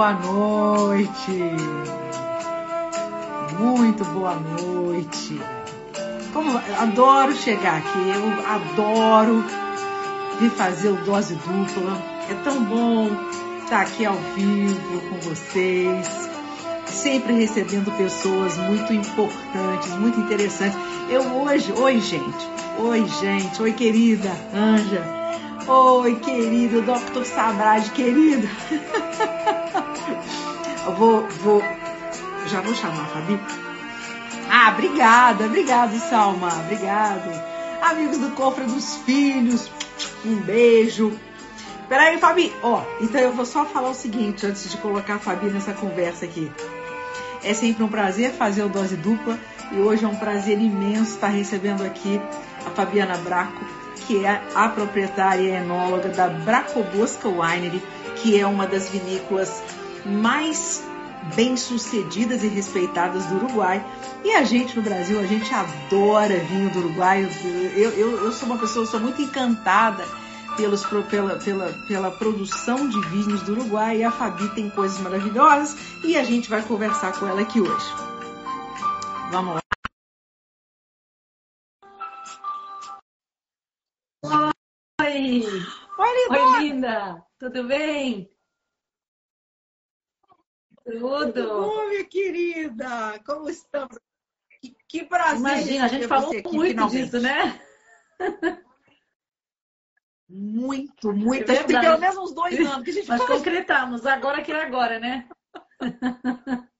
Boa noite. Muito boa noite. Como adoro chegar aqui, eu adoro vir fazer o dose dupla. É tão bom estar aqui ao vivo com vocês, sempre recebendo pessoas muito importantes, muito interessantes. Eu hoje, oi gente, oi gente, oi querida Anja, oi querido Dr. Sabrade, querido. Vou, vou, já vou chamar a Fabi. Ah, obrigada, obrigado, Salma, obrigado. Amigos do Cofre dos Filhos, um beijo. Peraí, Fabi, ó, então eu vou só falar o seguinte antes de colocar a Fabi nessa conversa aqui. É sempre um prazer fazer o Dose Dupla e hoje é um prazer imenso estar recebendo aqui a Fabiana Braco, que é a proprietária e enóloga da Bracobosca Winery, que é uma das vinícolas mais bem-sucedidas e respeitadas do Uruguai. E a gente no Brasil, a gente adora vinho do Uruguai. Eu, eu, eu sou uma pessoa, sou muito encantada pelos, pela, pela, pela produção de vinhos do Uruguai. E a Fabi tem coisas maravilhosas e a gente vai conversar com ela aqui hoje. Vamos lá. Oi! Oi, linda! Oi, linda! Tudo bem? Tudo! Tudo bom, minha querida? Como estamos? Que, que prazer! Imagina, a gente falou aqui, muito finalmente. disso, né? Muito, muito. É tem verdade. pelo menos uns dois anos que a gente Nós fala. concretamos, agora que é agora, né?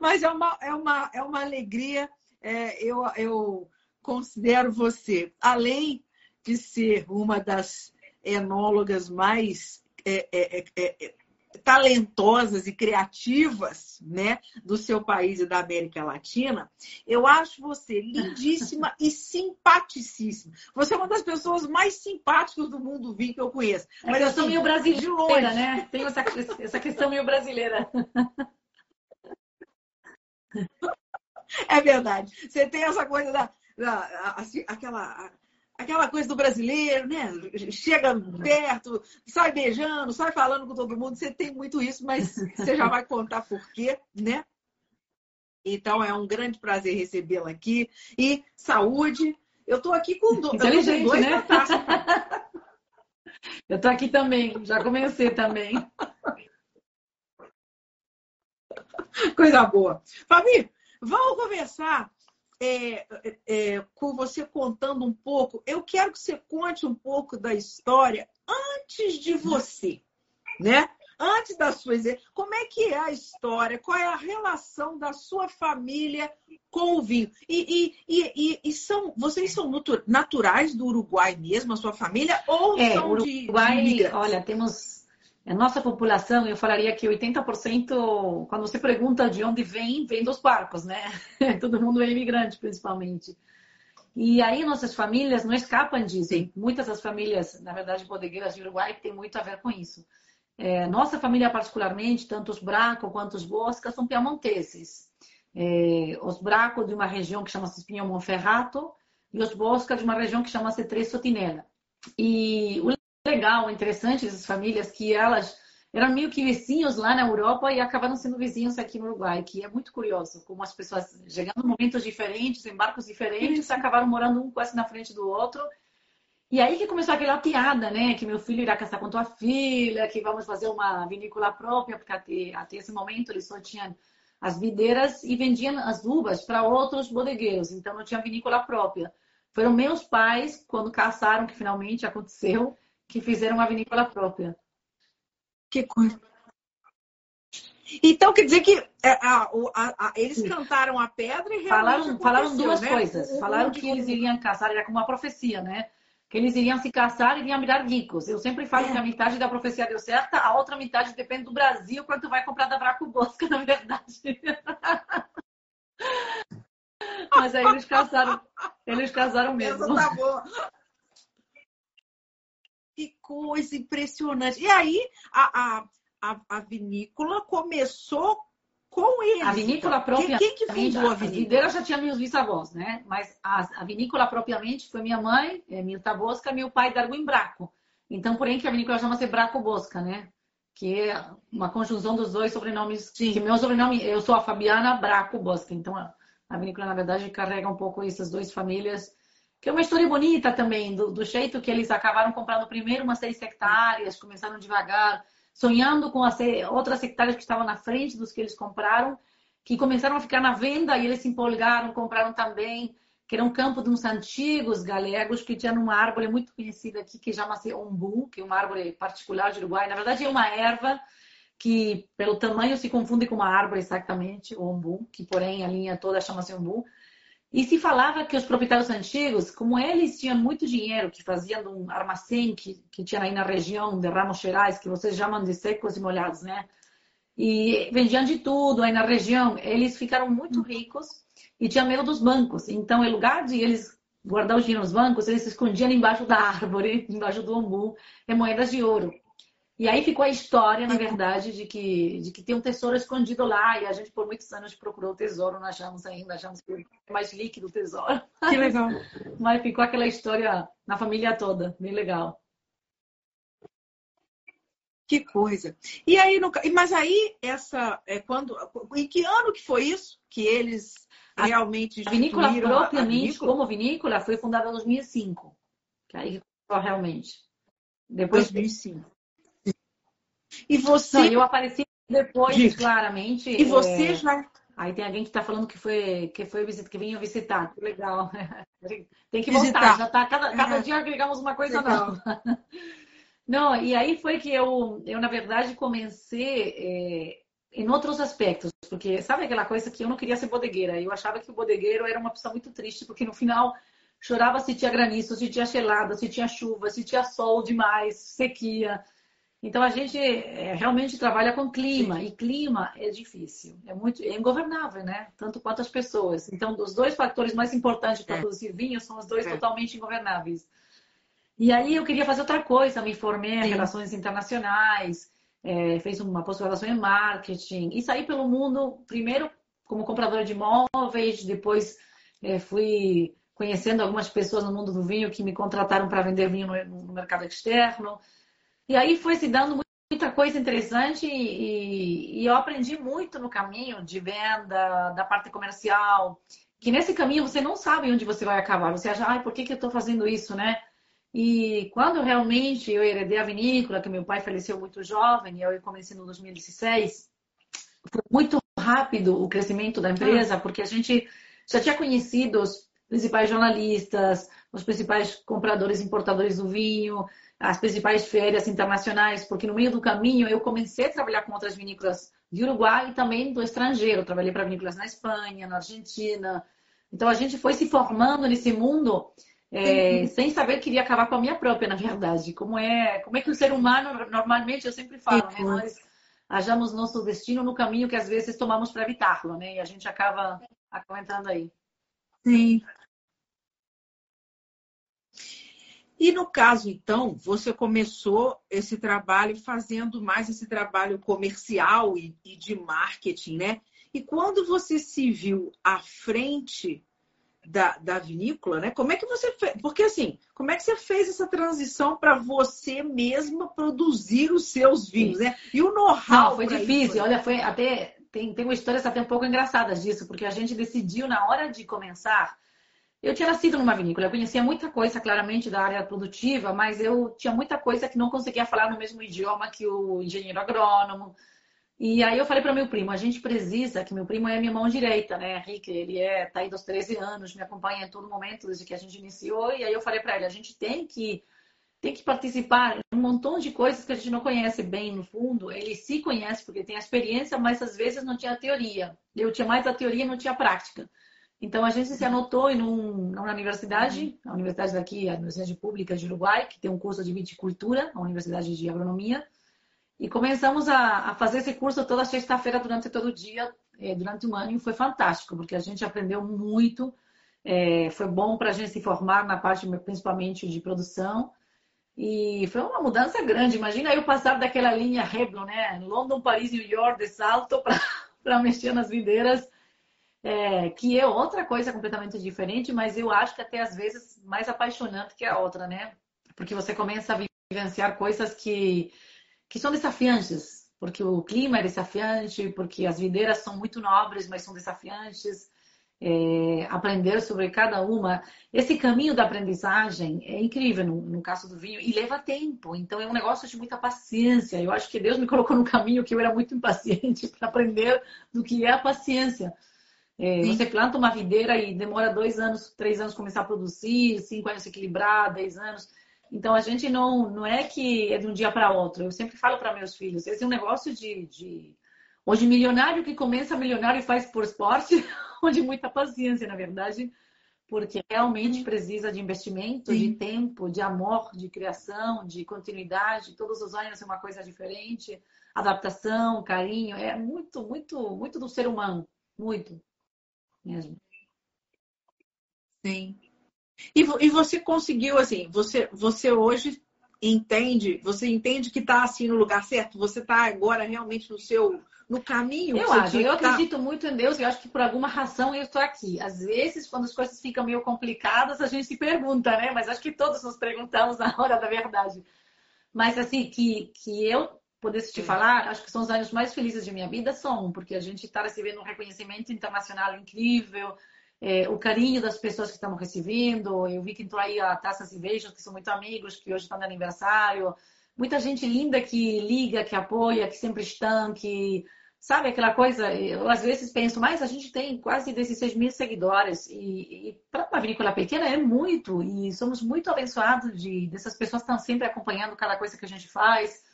Mas é uma, é uma, é uma alegria. É, eu, eu considero você, além de ser uma das enólogas mais é, é, é, é, talentosas e criativas né, do seu país e da América Latina, eu acho você lindíssima e simpaticíssima. Você é uma das pessoas mais simpáticas do mundo vinho que eu conheço. É que eu sou meio brasileira, de longe. né? Tenho essa, essa questão meio brasileira. É verdade. Você tem essa coisa da, da- assim, aquela, aquela coisa do brasileiro, né? Chega perto, sai beijando, sai falando com todo mundo. Você tem muito isso, mas você já vai contar por quê, né? Então é um grande prazer recebê-la aqui. E saúde. Eu estou aqui com, do, Inteligente, dois né? Eu tô aqui também, já comecei também. Coisa boa. Fabi, vamos conversar é, é, com você contando um pouco. Eu quero que você conte um pouco da história antes de você, né? Antes da sua. Como é que é a história? Qual é a relação da sua família com o vinho? E, e, e, e- são, vocês são natu- naturais do Uruguai mesmo, a sua família? Ou É, são de, de Uruguai, olha, temos a nossa população, eu falaria que 80%, quando você pergunta de onde vem, vem dos barcos, né? Todo mundo é imigrante, principalmente. E aí nossas famílias não escapam disso. Muitas das famílias, na verdade, bodegueiras de Uruguai, tem muito a ver com isso. É, nossa família, particularmente, tanto os Braco quanto os Bosca, são piamonteses. É, os Braco de uma região que chama-se Espinho Monferrato e os Bosca de uma região que chama-se Tresso Tinela. E o legal, interessante dessas famílias que elas eram meio que vizinhos lá na Europa e acabaram sendo vizinhos aqui no Uruguai, que é muito curioso, como as pessoas chegando em momentos diferentes, em barcos diferentes, acabaram morando um quase na frente do outro. E aí que começou aquela piada, né? Que meu filho irá casar com tua filha, que vamos fazer uma vinícola própria, porque até, até esse momento eles só tinham as videiras e vendiam as uvas para outros bodegueiros, então não tinha vinícola própria. Foram meus pais, quando casaram, que finalmente aconteceu, que fizeram uma vinícola própria. Que coisa. Então quer dizer que é, a- a- a- eles cantaram a pedra e Falaram, falaram aconteceu, duas né? coisas. Falaram que eles iriam casar, era como uma profecia, né? Que eles iriam se casar e iriam virar ricos. Eu sempre falo É. que a metade da profecia deu certo, a outra metade depende do Brasil, quanto vai comprar da Braco Bosca, na verdade. Mas aí eles casaram, eles casaram Essa mesmo. tá boa. Que coisa impressionante. E aí a, a, a, vinícola começou com eles. A vinícola própria. Quem, quem que fundou a vinícola? já tinha meus bisavós, né? Mas a, a vinícola propriamente foi minha mãe, eh, Milta Bosca, meu pai Darwin Braco. Então, porém, que a vinícola chama-se Braco Bosca, né? Que é uma conjunção dos dois sobrenomes. Sim. Que meu sobrenome, eu sou a Fabiana Braco Bosca. Então, a, a vinícola, na verdade, carrega um pouco essas duas famílias. Que é uma história bonita também, do, do jeito que eles acabaram comprando primeiro umas seis hectares, começaram devagar, sonhando com as outras hectares que estavam na frente dos que eles compraram, que começaram a ficar na venda e eles se empolgaram, compraram também que era um campo de uns antigos galegos que tinha uma árvore muito conhecida aqui que chama-se ombu, que é uma árvore particular de Uruguai. Na verdade, é uma erva que, pelo tamanho, se confunde com uma árvore exatamente, o ombu, que, porém, a linha toda chama-se ombu. E se falava que os proprietários antigos, como eles tinham muito dinheiro, que faziam um armazém que, que tinha aí na região de Ramos Gerais, que vocês chamam de secos e molhados, né? E vendiam de tudo aí na região. Eles ficaram muito ricos e tinha medo dos bancos. Então, em lugar de eles guardar o dinheiro nos bancos, eles se escondiam embaixo da árvore, embaixo do ombu, em moedas de ouro. E aí ficou a história, na verdade, de que, de que tem um tesouro escondido lá. E a gente, por muitos anos, procurou o tesouro, não achamos ainda, achamos que é mais líquido o tesouro. Que legal. Mas ficou aquela história na família toda, bem legal. Que coisa. E aí, no, mas aí, essa é quando. Em que ano que foi isso? Que eles realmente a vinícola propriamente, a vinícola? como vinícola, foi fundada em 2005. Que aí realmente. Depois 2005. E você. Não, eu apareci depois, Diga. claramente. E você é... já. Aí tem alguém que está falando que foi que foi visitar, que vinha visitar. Que legal. tem que visitar. voltar. Já tá cada, cada é. dia agregamos uma coisa legal. nova. Não, e aí foi que eu, eu na verdade comecei é, em outros aspectos, porque sabe aquela coisa que eu não queria ser bodegueira, eu achava que o bodegueiro era uma pessoa muito triste, porque no final chorava se tinha granizo, se tinha gelada, se tinha chuva, se tinha sol demais, sequia. Então a gente é, realmente trabalha com clima e clima é difícil, é muito é ingovernável, né? Tanto quanto as pessoas. Então, os dois fatores mais importantes para é. produzir vinho são os dois é. totalmente ingovernáveis. E aí eu queria fazer outra coisa, me formei em relações internacionais, é, fez uma pós-graduação em marketing e saí pelo mundo, primeiro como compradora de imóveis, depois é, fui conhecendo algumas pessoas no mundo do vinho que me contrataram para vender vinho no, no, mercado externo. E aí foi se dando muita coisa interessante e, e, eu aprendi muito no caminho de venda, da parte comercial, que nesse caminho você não sabe onde você vai acabar. Você acha, ai, por que, que eu estou fazendo isso, né? E quando realmente eu heredei a vinícola, que meu pai faleceu muito jovem, e eu comecei no 2016, foi muito rápido o crescimento da empresa, ah. porque a gente já tinha conhecido os principais jornalistas, os principais compradores e importadores do vinho, as principais feiras internacionais, porque no meio do caminho eu comecei a trabalhar com outras vinícolas de Uruguai e também do estrangeiro. Eu trabalhei para vinícolas na Espanha, na Argentina. Então a gente foi se formando nesse mundo é, sem saber que iria acabar com a minha própria, na verdade. Como é, como é que o ser humano, normalmente, eu sempre falo, né? Nós achamos nosso destino no caminho que às vezes tomamos para evitá-lo, né? E a gente acaba, acaba entrando aí. Sim. E no caso, então, você começou esse trabalho fazendo mais esse trabalho comercial e, e de marketing, né? E quando você se viu à frente da, da vinícola, né? Como é que você fez? Porque assim, como é que você fez essa transição para você mesma produzir os seus vinhos, né? E o know-how? foi difícil. Isso, Olha, foi até tem, tem uma história até um pouco engraçada disso, porque a gente decidiu na hora de começar. Eu tinha nascido numa vinícola, eu conhecia muita coisa claramente da área produtiva, mas eu tinha muita coisa que não conseguia falar no mesmo idioma que o engenheiro agrônomo, e aí eu falei para meu primo, a gente precisa, que meu primo é minha mão direita, né, Henrique, ele é tá aí dos 13 anos, me acompanha em todo momento desde que a gente iniciou, e aí eu falei para ele, a gente tem que tem que participar um montão de coisas que a gente não conhece bem no fundo. Ele se conhece porque tem a experiência, mas às vezes não tinha teoria. Eu tinha mais a teoria não tinha a prática. Então a gente se anotou em um, numa universidade, a universidade daqui, a Universidade Pública de Uruguai, que tem um curso de viticultura, a Universidade de Agronomia, e começamos a, a fazer esse curso toda sexta-feira, durante todo o dia, eh, durante um ano, e foi fantástico, porque a gente aprendeu muito. É, foi bom para a gente se formar na parte principalmente de produção. E foi uma mudança grande. Imagina eu passar daquela linha Reblon, né? London, Paris, New York, de salto para mexer nas videiras, é, que é outra coisa completamente diferente, mas eu acho que até às vezes mais apaixonante que a outra, né? Porque você começa a vivenciar coisas que, que são desafiantes, porque o clima é desafiante, porque as videiras são muito nobres, mas são desafiantes. É, aprender sobre cada uma. Esse caminho da aprendizagem é incrível no, no, caso do vinho e leva tempo. Então é um negócio de muita paciência. Eu acho que Deus me colocou no caminho que eu era muito impaciente para aprender do que é a paciência. É, você planta uma videira e demora dois anos, três anos começar a produzir, cinco anos se equilibrar, dez anos. Então a gente não, não é que é de um dia para outro. Eu sempre falo para meus filhos, esse é um negócio de, de hoje milionário que começa milionário e faz por esporte, onde muita paciência, na verdade, porque realmente precisa de investimento, Sim. de tempo, de amor, de criação, de continuidade. Todos os anos é uma coisa diferente, adaptação, carinho, é muito, muito, muito do ser humano, muito mesmo. Sim. E, e você conseguiu, assim, você, você hoje entende, você entende que está assim no lugar certo? Você está agora realmente no seu no caminho? Eu acho, eu tá... acredito muito em Deus e acho que por alguma razão eu estou aqui. Às vezes, quando as coisas ficam meio complicadas, a gente se pergunta, né? Mas acho que todos nos perguntamos na hora da verdade. Mas assim, que, que eu pudesse te falar, acho que são os anos mais felizes de minha vida, são, porque a gente está recebendo um reconhecimento internacional incrível, é, o carinho das pessoas que estamos recebendo. Eu vi que entrou aí a Taças e Beijos, que são muito amigos, que hoje estão de aniversário. Muita gente linda que liga, que apoia, que sempre estão, que. Sabe aquela coisa? Eu às vezes penso, mas a gente tem quase 16 mil seguidores e, e para uma vinícola pequena é muito e somos muito abençoados de dessas pessoas que estão sempre acompanhando cada coisa que a gente faz.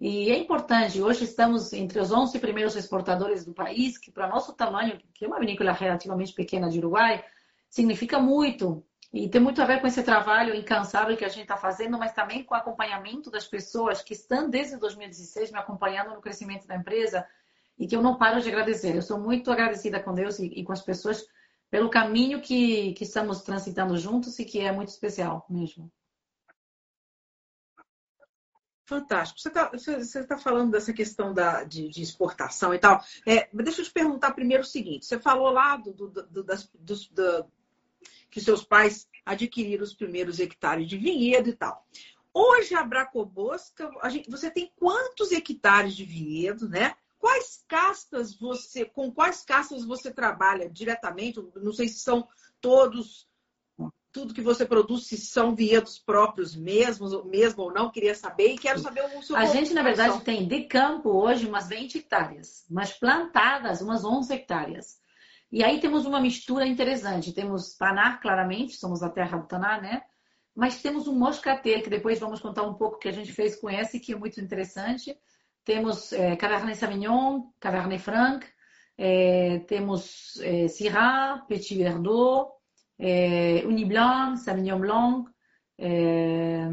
E é importante, hoje estamos entre os 11 primeiros exportadores do país, que para nosso tamanho, que é uma vinícola relativamente pequena de Uruguai, significa muito. E tem muito a ver com esse trabalho incansável que a gente está fazendo, mas também com o acompanhamento das pessoas que estão desde 2016 me acompanhando no crescimento da empresa e que eu não paro de agradecer. Eu sou muito agradecida com Deus e, e com as pessoas pelo caminho que, que estamos transitando juntos e que é muito especial mesmo. Fantástico. Você está tá falando dessa questão da, de, de exportação e tal. É, deixa eu te perguntar primeiro o seguinte: você falou lá do, do, do, das, dos, do, que seus pais adquiriram os primeiros hectares de vinhedo e tal. Hoje, a Bracobosca, a gente, você tem quantos hectares de vinhedo, né? Quais castas você, com quais castas você trabalha diretamente? Não sei se são todos tudo que você produz, se são vinhedos próprios mesmo, mesmo ou não, queria saber e quero saber o seu A gente, na verdade, tem de campo hoje umas 20 hectares, mas plantadas umas 11 hectares. E aí temos uma mistura interessante. Temos Taná, claramente, somos a terra do Taná, né? Mas temos um moscatel, que depois vamos contar um pouco o que a gente fez com esse, que é muito interessante. Temos é, Cabernet Sauvignon, Cabernet Franc, é, temos é, Syrah, Petit Verdot, é, Uniblanc, Sauvignon Blanc, é,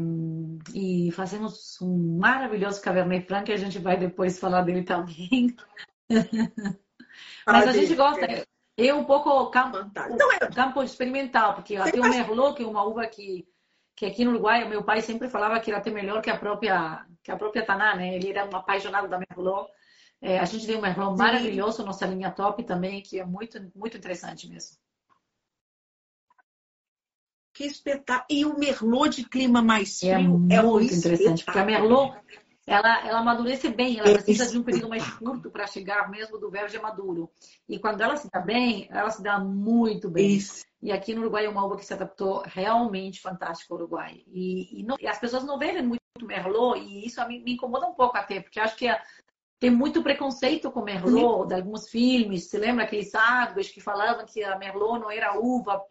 e fazemos um maravilhoso Cabernet Franc que a gente vai depois falar dele também. Mas a gente gosta. Eu um pouco campo, então, é... campo experimental, porque até o Merlot, que é uma uva que, que aqui no Uruguai, meu pai sempre falava que era até melhor que a própria, que a própria Taná, né? Ele era um apaixonado da Merlot. É, a gente tem um Merlot Sim. maravilhoso, nossa linha top também, que é muito, muito interessante mesmo. Que espetáculo. E o Merlot de clima mais é frio é, é muito interessante, porque a Merlot ela, ela amadurece bem, ela precisa de um período mais curto para chegar mesmo do verde maduro. E quando ela se dá bem, ela se dá muito bem. Isso. E aqui no Uruguai é uma uva que se adaptou realmente fantástico ao Uruguai. E, e, não, e as pessoas não bebem muito Merlot, e isso me, me incomoda um pouco até, porque acho que é, tem muito preconceito com Merlot, de alguns filmes. Você lembra aqueles árvores que falavam que a Merlot não era uva,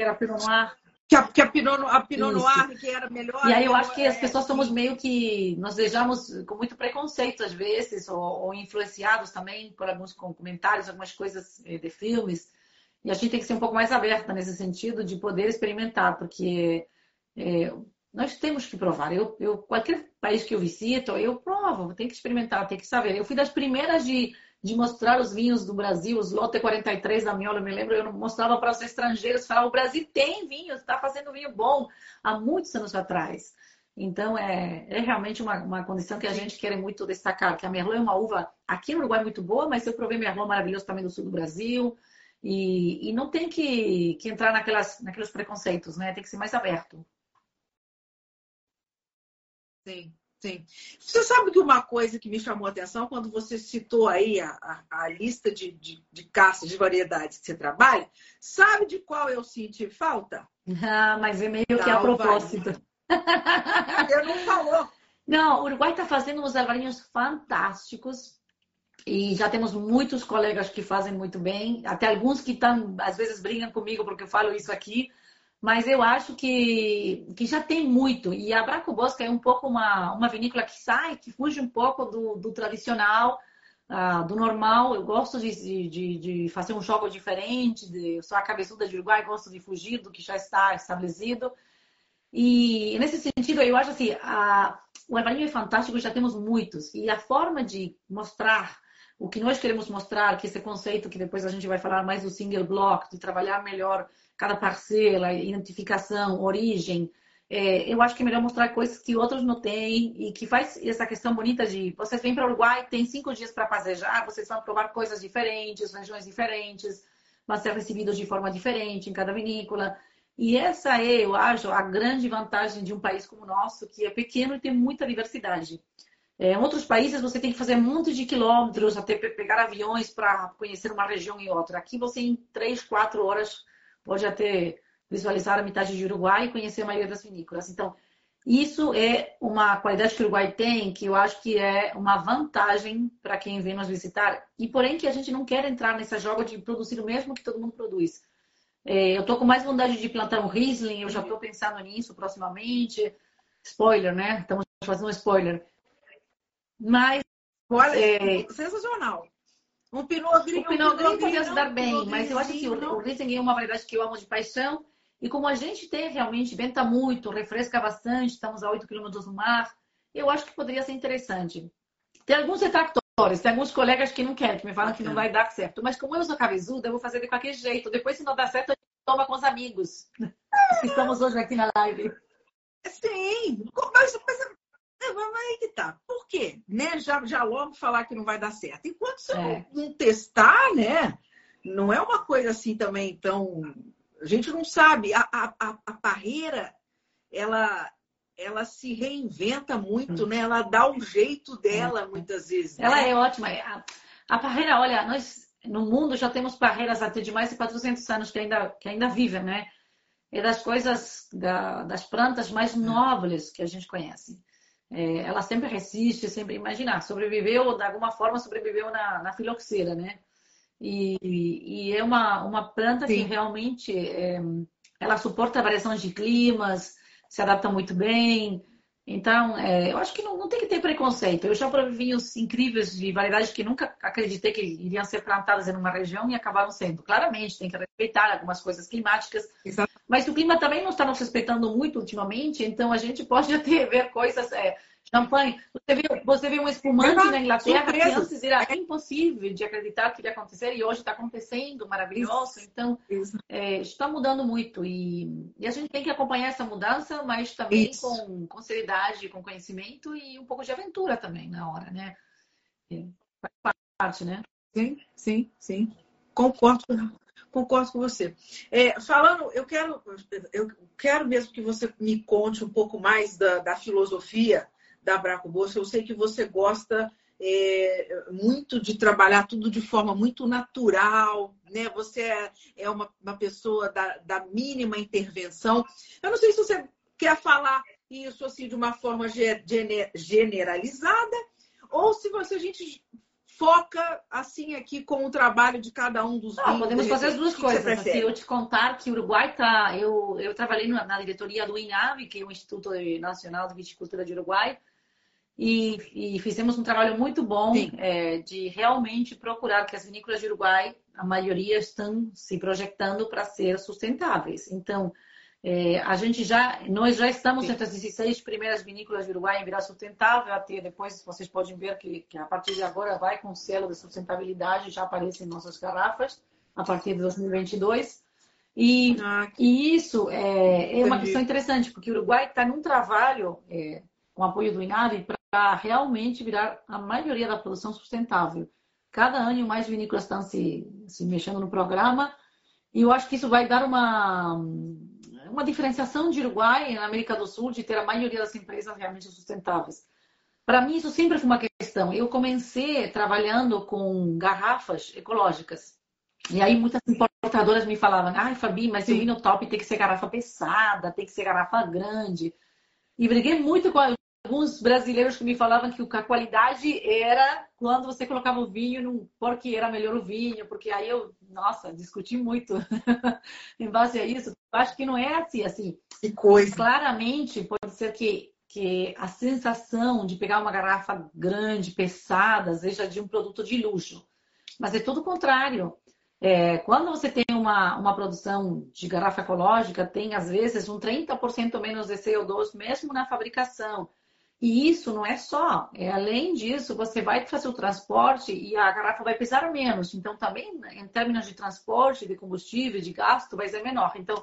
era Pinot Noir. Que a, que a Pinot, a Pinot Noir que era melhor. E aí eu acho que as pessoas somos meio que nós desejamos com muito preconceito às vezes ou, ou, influenciados também por alguns comentários, algumas coisas eh, de filmes. E a gente tem que ser um pouco mais aberta nesse sentido de poder experimentar, porque é, nós temos que provar. Eu, eu, qualquer país que eu visito, eu provo, tem que experimentar, tem que saber. Eu fui das primeiras de de mostrar os vinhos do Brasil, os Lote 43 da Miola, eu me lembro, eu mostrava para os estrangeiros, falava, o Brasil tem vinho, está fazendo vinho bom há muitos anos atrás. Então, é, é realmente uma, uma condição que a gente quer muito destacar, que a Merlot é uma uva aqui no Uruguai muito boa, mas eu provei Merlot maravilhoso também do sul do Brasil, e, e não tem que, que entrar naquelas, naqueles preconceitos, né? Tem que ser mais aberto. Sim, sim. Você sabe que uma coisa que me chamou a atenção quando você citou aí a, a, a lista de, de, de caças, de variedades que você trabalha, sabe de qual eu senti falta? Ah, mas é meio que a propósito. Você não falou. Não, o Uruguai está fazendo uns alvarinhos fantásticos e já temos muitos colegas que fazem muito bem, até alguns que estão, às vezes brigam comigo porque eu falo isso aqui, mas eu acho que, que já tem muito. E a Braco Bosca é um pouco uma, uma vinícola que sai, que fuge um pouco do, do tradicional, uh, do normal. Eu gosto de, de, de, fazer um jogo diferente, de, eu sou a cabeçuda de Uruguai, gosto de fugir do que já está estabelecido. E nesse sentido, eu acho assim, a, o Evalinho é fantástico, já temos muitos. E a forma de mostrar o que nós queremos mostrar, que esse conceito que depois a gente vai falar mais do single block, de trabalhar melhor cada parcela, identificação, origem, é, eu acho que é melhor mostrar coisas que outros não têm e que faz essa questão bonita de vocês vêm para o Uruguai, tem cinco dias para fazejar, vocês vão provar coisas diferentes, regiões diferentes, vão ser recebidos de forma diferente em cada vinícola. E essa é, eu acho, a grande vantagem de um país como o nosso, que é pequeno e tem muita diversidade. É, em outros países você tem que fazer muitos de quilômetros, até pegar aviões para conhecer uma região e outra. Aqui você em três, quatro horas pode até visualizar a metade de Uruguai e conhecer a maioria das vinícolas. Então, isso é uma qualidade que o Uruguai tem, que eu acho que é uma vantagem para quem vem nos visitar. E porém que a gente não quer entrar nessa joga de produzir o mesmo que todo mundo produz. É, eu estou com mais vontade de plantar um Riesling, eu já estou pensando nisso proximamente. Spoiler, né? Estamos fazendo um spoiler. Mas. Olha, é... sensacional. Um Pinot Gris. O Pinot Gris podia se dar bem, mas eu acho que o, o Riesling é uma variedade que eu amo de paixão. E como a gente tem realmente, venta muito, refresca bastante, estamos a 8 quilômetros do mar, eu acho que poderia ser interessante. Tem alguns retractores, tem alguns colegas que não querem, que me falam que não vai dar certo. Mas como eu sou cabezuda, eu vou fazer de qualquer jeito. Depois, se não der certo, a gente toma com os amigos. Estamos hoje aqui na live. Sim, mas, mas mas aí que tá. Por quê? Né? Já, já logo falar que não vai dar certo. Enquanto você é. não, não testar, né? Não é uma coisa assim também tão. A gente não sabe. A, a, a parreira, ela, ela se reinventa muito, hum. né? Ela dá o jeito dela é. muitas vezes. Ela né? é ótima. A, a parreira, olha, nós no mundo já temos parreiras até de mais de 400 anos que ainda, que ainda vivem, né? É das coisas, da, das plantas mais nobres que a gente conhece. É, ela sempre resiste, sempre imaginar, sobreviveu, de alguma forma sobreviveu na, na filoxera, né? E, e, é uma, uma planta Sim. que realmente é, ela suporta variações de climas, se adapta muito bem. Então, é, eu acho que não, não, tem que ter preconceito. Eu já provei vinhos incríveis de variedades que nunca acreditei que iriam ser plantadas em uma região e acabaram sendo. Claramente, tem que respeitar algumas coisas climáticas. Exato. Mas o clima também não está nos respeitando muito ultimamente, então a gente pode até ver coisas. É, champanhe. Você viu, você viu um espumante na Inglaterra que antes era impossível de acreditar que iria acontecer e hoje está acontecendo, maravilhoso. Isso. Então, é, está mudando muito e, e, a gente tem que acompanhar essa mudança, mas também com, com seriedade, com conhecimento e um pouco de aventura também na hora, né? É, faz parte, né? Sim, sim, sim. Concordo concordo com você. É, falando, eu quero, eu quero mesmo que você me conte um pouco mais da, da filosofia da Braco Bolsa. Eu sei que você gosta é, muito de trabalhar tudo de forma muito natural, né? Você é, é uma, uma pessoa da, da mínima intervenção. Eu não sei se você quer falar isso assim de uma forma generalizada ou se você a gente foca assim aqui com o trabalho de cada um dos Não, podemos fazer as duas coisas. Assim, eu te contar que o Uruguai tá, eu, eu trabalhei na diretoria do INAVI, que é o Instituto Nacional de Viticultura de Uruguai, e, e fizemos um trabalho muito bom é, de realmente procurar que as vinícolas de Uruguai, a maioria estão se projetando para ser sustentáveis. Então, é, a gente já, nós já estamos Sim. entre as 16 primeiras vinícolas de Uruguai em virar sustentável, até depois vocês podem ver que, que a partir de agora vai com o selo de sustentabilidade, já aparece em nossas garrafas, a partir de 2022. E, ah, e isso é, é uma questão interessante, porque o Uruguai está num trabalho, é, com apoio do INAVI, para realmente virar a maioria da produção sustentável. Cada ano mais vinícolas estão se, se mexendo no programa e eu acho que isso vai dar uma uma diferenciação de Uruguai na América do Sul de ter a maioria das empresas realmente sustentáveis. Para mim, isso sempre foi uma questão. Eu comecei trabalhando com garrafas ecológicas. E aí muitas importadoras me falavam, ai, Fabi, mas o vinho top tem que ser garrafa pesada, tem que ser garrafa grande. E briguei muito com alguns brasileiros que me falavam que a qualidade era quando você colocava o vinho, num, porque era melhor o vinho, porque aí eu, nossa, discuti muito em base a isso. Eu acho que não é assim, assim. Que coisa. Claramente, pode ser que que a sensação de pegar uma garrafa grande, pesada, seja de um produto de luxo. Mas é tudo o contrário. É, quando você tem uma, uma produção de garrafa ecológica, tem às vezes um 30% menos de CO2 mesmo na fabricação. E isso não é só, é além disso, você vai fazer o transporte e a garrafa vai pesar menos. Então, também em termos de transporte, de combustível, de gasto, vai ser menor. Então,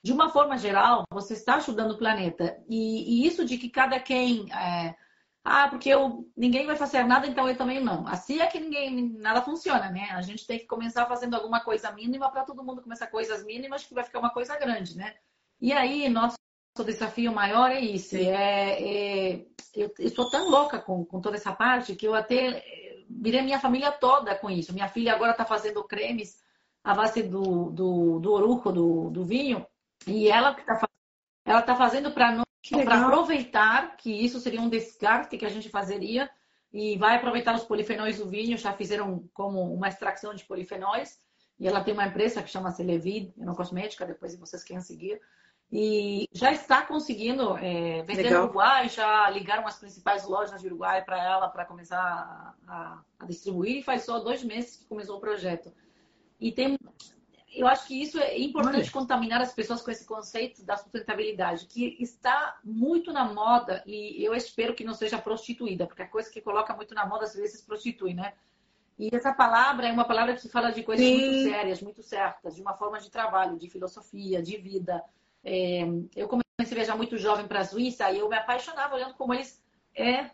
de uma forma geral, você está ajudando o planeta. E, e isso de que cada quem. É, ah, porque eu, ninguém vai fazer nada, então eu também não. Assim é que ninguém nada funciona, né? A gente tem que começar fazendo alguma coisa mínima para todo mundo começar coisas mínimas que vai ficar uma coisa grande, né? E aí, nosso desafio maior é isso. É, é eu, sou tão louca com, com toda essa parte que eu até virei minha família toda com isso. Minha filha agora está fazendo cremes à base do, do, do orujo, do, do vinho. E ela está ela tá fazendo para aproveitar que isso seria um descarte que a gente fazeria e vai aproveitar os polifenóis do vinho, já fizeram como uma extração de polifenóis. E ela tem uma empresa que chama Celevid, cosmética, depois vocês querem seguir. E já está conseguindo é, vender no Uruguai, já ligaram as principais lojas de Uruguai para ela para começar a, a, distribuir. E faz só dois meses que começou o projeto. E tem eu acho que isso é importante contaminar as pessoas com esse conceito da sustentabilidade, que está muito na moda e eu espero que não seja prostituída, porque a coisa que coloca muito na moda às vezes prostitui, né? E essa palavra é uma palavra que fala de coisas Sim. muito sérias, muito certas, de uma forma de trabalho, de filosofia, de vida. É, eu comecei a viajar muito jovem para a Suíça e eu me apaixonava olhando como eles é,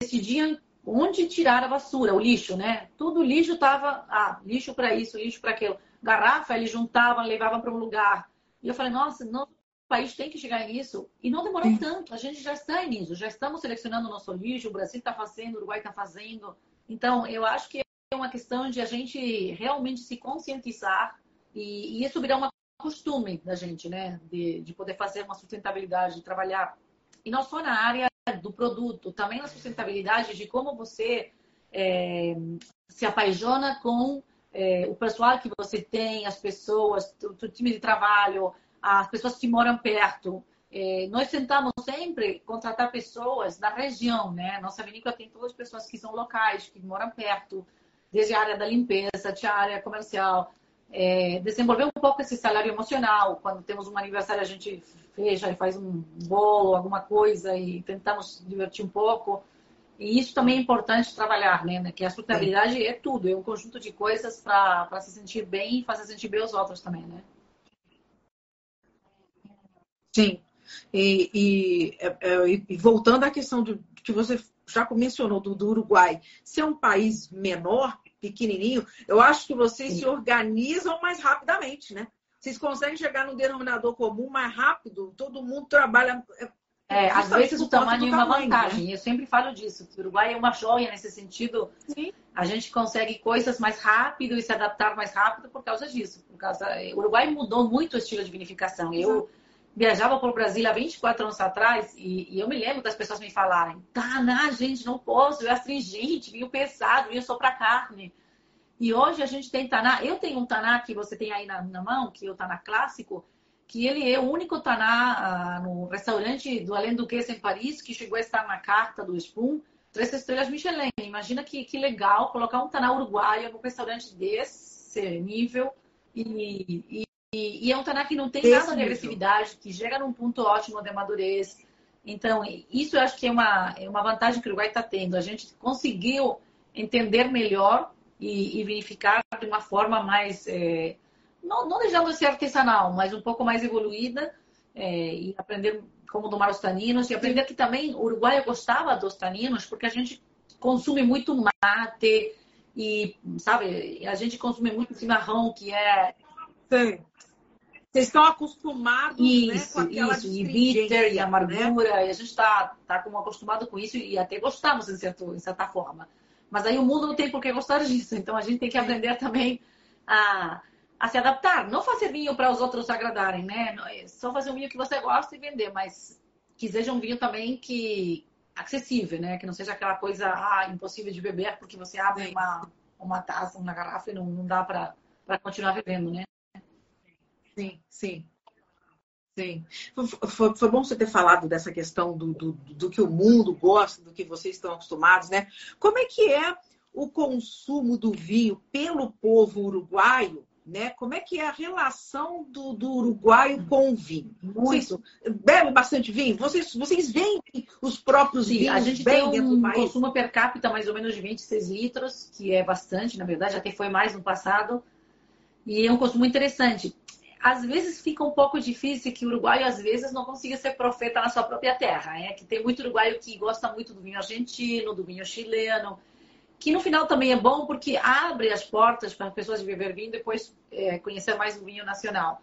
decidiam onde tirar a vassoura, o lixo, né? Tudo lixo estava, ah, lixo para isso, lixo para aquilo garrafa, eles juntavam, levavam para um lugar. E eu falei, nossa, nosso país tem que chegar nisso. E não demorou Sim. tanto, a gente já está nisso, já estamos selecionando o nosso lixo, o Brasil está fazendo, o Uruguai está fazendo. Então, eu acho que é uma questão de a gente realmente se conscientizar e, e isso virar um costume da gente, né? De, de poder fazer uma sustentabilidade, de trabalhar. E não só na área do produto, também na sustentabilidade de como você é, se apaixona com é, o pessoal que você tem, as pessoas, o, time de trabalho, as pessoas que moram perto. É, nós tentamos sempre contratar pessoas da região, né? Nossa vinícola tem todas as pessoas que são locais, que moram perto, desde a área da limpeza, até a área comercial. É, desenvolver um pouco esse salário emocional. Quando temos um aniversário, a gente fecha e faz um bolo, alguma coisa e tentamos divertir um pouco. E isso também é importante trabalhar, né? Que a sustentabilidade é tudo, é um conjunto de coisas para se sentir bem e fazer sentir bem os outros também, né? Sim. E, e, é, é, e voltando à questão do, que você já mencionou do, do Uruguai, ser um país menor, pequenininho, eu acho que vocês Sim. se organizam mais rapidamente, né? Vocês conseguem chegar no denominador comum mais rápido, todo mundo trabalha é, é, às vezes o tamanho é uma tamanho, vantagem. Né? Eu sempre falo disso. O Uruguai é uma joia nesse sentido. Sim. A gente consegue coisas mais rápido e se adaptar mais rápido por causa disso. Por causa... O Uruguai mudou muito o estilo de vinificação. Eu viajava para o Brasil há 24 anos atrás e, e, eu me lembro das pessoas me falarem: Taná, gente, não posso, é astringente, vinho pesado, vinho só para carne. E hoje a gente tem Taná. Eu tenho um Taná que você tem aí na, na mão, que é o Taná clássico que ele é o único taná ah, no restaurante do Além do Queijo em Paris que chegou a estar na carta do Spoon, três estrelas Michelin. Imagina que, que legal colocar um taná uruguaio no restaurante desse nível e, e, e, é um taná que não tem nada de agressividade, que chega num ponto ótimo de madurez. Então, isso eu acho que é uma, é uma vantagem que o Uruguai está tendo. A gente conseguiu entender melhor e, e verificar de uma forma mais... É, não, não deixando de ser artesanal, mas um pouco mais evoluída é, e aprender como tomar os taninos e aprender que também o Uruguai gostava dos taninos porque a gente consome muito mate e, sabe, a gente consome muito chimarrão, que é... Sim. Vocês estão acostumados isso, né, com aquela isso, e bitter, e né? amargura, né? e a gente está tá como acostumado com isso e até gostamos, em, certo, em certa forma. Mas aí o mundo não tem por que gostar disso, então a gente tem que aprender também a, a se adaptar. Não fazer vinho para os outros agradarem, né? É só fazer um vinho que você gosta e vender, mas que seja um vinho também que acessível, né? Que não seja aquela coisa ah, impossível de beber porque você abre uma, uma taça, uma garrafa e não, não dá para continuar bebendo, né? Sim, sim. Sim. Foi, foi, bom você ter falado dessa questão do, do, do, que o mundo gosta, do que vocês estão acostumados, né? Como é que é o consumo do vinho pelo povo uruguaio né? Como é que é a relação do, do uruguaio com o vinho? Muito. Vocês bebem bastante vinho? Vocês, vocês vendem os próprios Sim, vinhos? A gente tem um consumo per capita mais ou menos de 26 litros, que é bastante, na verdade, até foi mais no passado. E é um consumo interessante. Às vezes fica um pouco difícil que o uruguaio, às vezes, não consiga ser profeta na sua própria terra. É que tem muito uruguaio que gosta muito do vinho argentino, do vinho chileno que no final também é bom porque abre as portas para as pessoas de beber vinho depois é, conhecer mais o vinho nacional.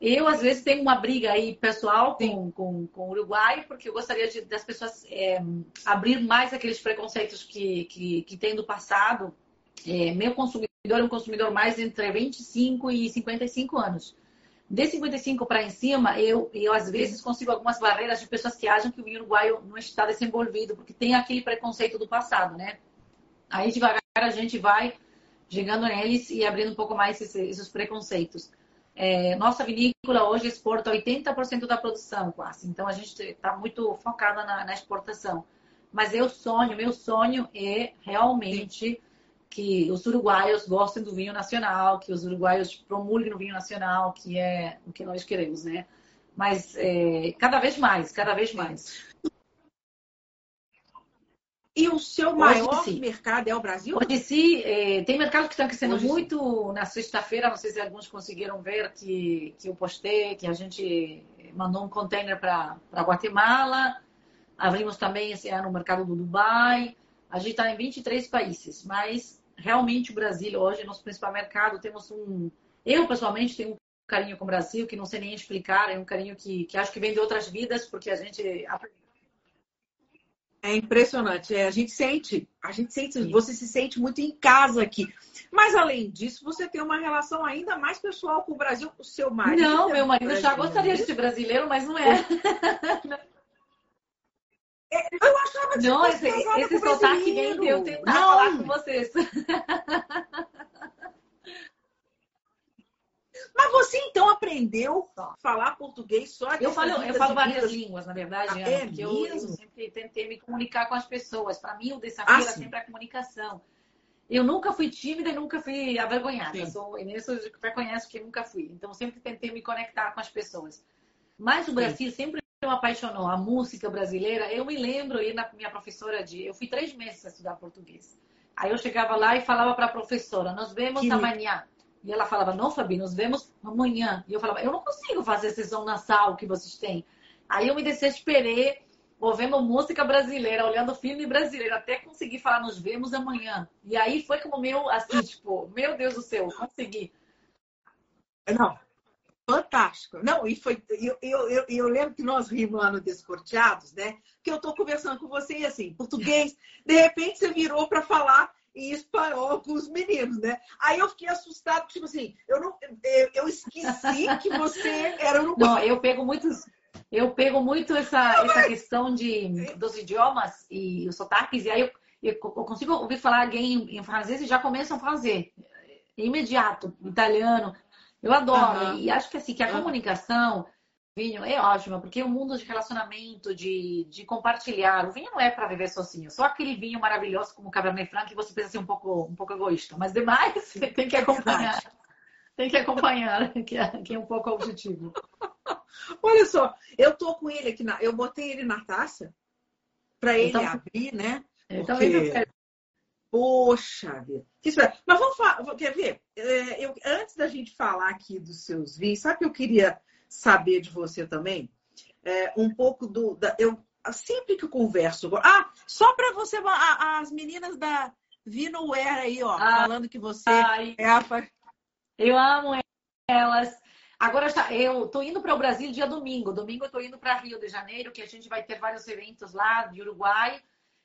Eu, às vezes, tenho uma briga aí pessoal com, com, com o Uruguai, porque eu gostaria de, das pessoas é, abrir mais aqueles preconceitos que, que, que tem do passado. É, meu consumidor é um consumidor mais entre 25 e 55 anos. De 55 para em cima, eu, eu às vezes consigo algumas barreiras de pessoas que acham que o uruguaio não está desenvolvido, porque tem aquele preconceito do passado, né? Aí devagar a gente vai chegando neles e abrindo um pouco mais esses, esses preconceitos. É, nossa vinícola hoje exporta 80% da produção, quase. Então a gente está muito focada na, na, exportação. Mas eu sonho, meu sonho é realmente que os uruguaios gostem do vinho nacional, que os uruguaios promulguem o vinho nacional, que é o que nós queremos, né? Mas é, cada vez mais, cada vez mais. E o seu maior mercado é o Brasil? Hoje sim, é, tem mercados que estão crescendo Hoje muito. Na sexta-feira, não sei se alguns conseguiram ver que, que eu postei, que a gente mandou um container para Guatemala. Abrimos também esse ano o mercado do Dubai. A gente está em 23 países, mas realmente o Brasil hoje, nosso principal mercado, temos um. Eu, pessoalmente, tenho um carinho com o Brasil que não sei nem explicar, é um carinho que, que acho que vem de outras vidas, porque a gente é impressionante. É, a gente sente, a gente sente, Sim. você se sente muito em casa aqui. Mas além disso, você tem uma relação ainda mais pessoal com o Brasil, o seu marido. Não, meu marido já gostaria de ser brasileiro, mas não é. é eu achava que não, esse, esse sotaque vem de eu tentar não. falar com vocês. Mas você então aprendeu a falar português só Eu falo, eu falo várias línguas, na verdade, ah, é, porque eu, eu, sempre tentei me comunicar com as pessoas. Para mim, o desafio ah, era sempre a comunicação. Eu nunca fui tímida e nunca fui avergonhada. Sim. Sou, e nisso eu reconheço que nunca fui. Então, sempre tentei me conectar com as pessoas. Mas o Brasil Sim. sempre me apaixonou. A música brasileira, eu me lembro, ir na minha professora de. Eu fui três meses a estudar português. Aí eu chegava lá e falava para a professora: Nos vemos que... amanhã. E ela falava, não, Fabi, nos vemos amanhã. E eu falava, eu não consigo fazer som nasal que vocês têm. Aí eu me desesperei, ouvindo música brasileira, olhando filme brasileiro, até conseguir falar, nos vemos amanhã. E aí foi como meu, assim, tipo, meu Deus do céu, consegui. Não, fantástico. Não, e foi. Eu, eu, eu, eu, lembro que nós rimos lá no Descorteados, né? Que eu tô conversando com você e assim, português, de repente você virou para falar em espanhol com os meninos, né? Aí eu fiquei assustado, tipo assim, eu não, eu, esqueci que você era no. Não, eu pego muitos, eu pego muito essa, não, essa mas... questão de dos idiomas e os sotaques, e aí eu, eu consigo ouvir falar alguém em francês e já começam a fazer imediato, italiano. Eu adoro uhum. e acho que assim que a uhum. comunicação vinho é ótimo, porque o mundo de relacionamento, de, de compartilhar, o vinho não é para viver sozinho. Só aquele vinho maravilhoso como o Cabernet Franc que você pensa ser um pouco, um pouco egoísta. Mas demais, tem que acompanhar. Tem que acompanhar, que é, que é um pouco objetivo. Olha só, eu tô com ele aqui, na, eu botei ele na taça para ele então, abrir, né? Então, porque... Poxa vida. Mas vamos falar, quer ver? É, eu, antes da gente falar aqui dos seus vinhos, sabe o que eu queria saber de você também é, um pouco do. Da, eu sempre que eu converso. Ah, só para você, as meninas da Vinoware aí, ó, ah, falando que você ai, é a. Eu amo elas. Agora eu tô indo para o Brasil dia domingo. Domingo eu tô indo para Rio de Janeiro, que a gente vai ter vários eventos lá de Uruguai.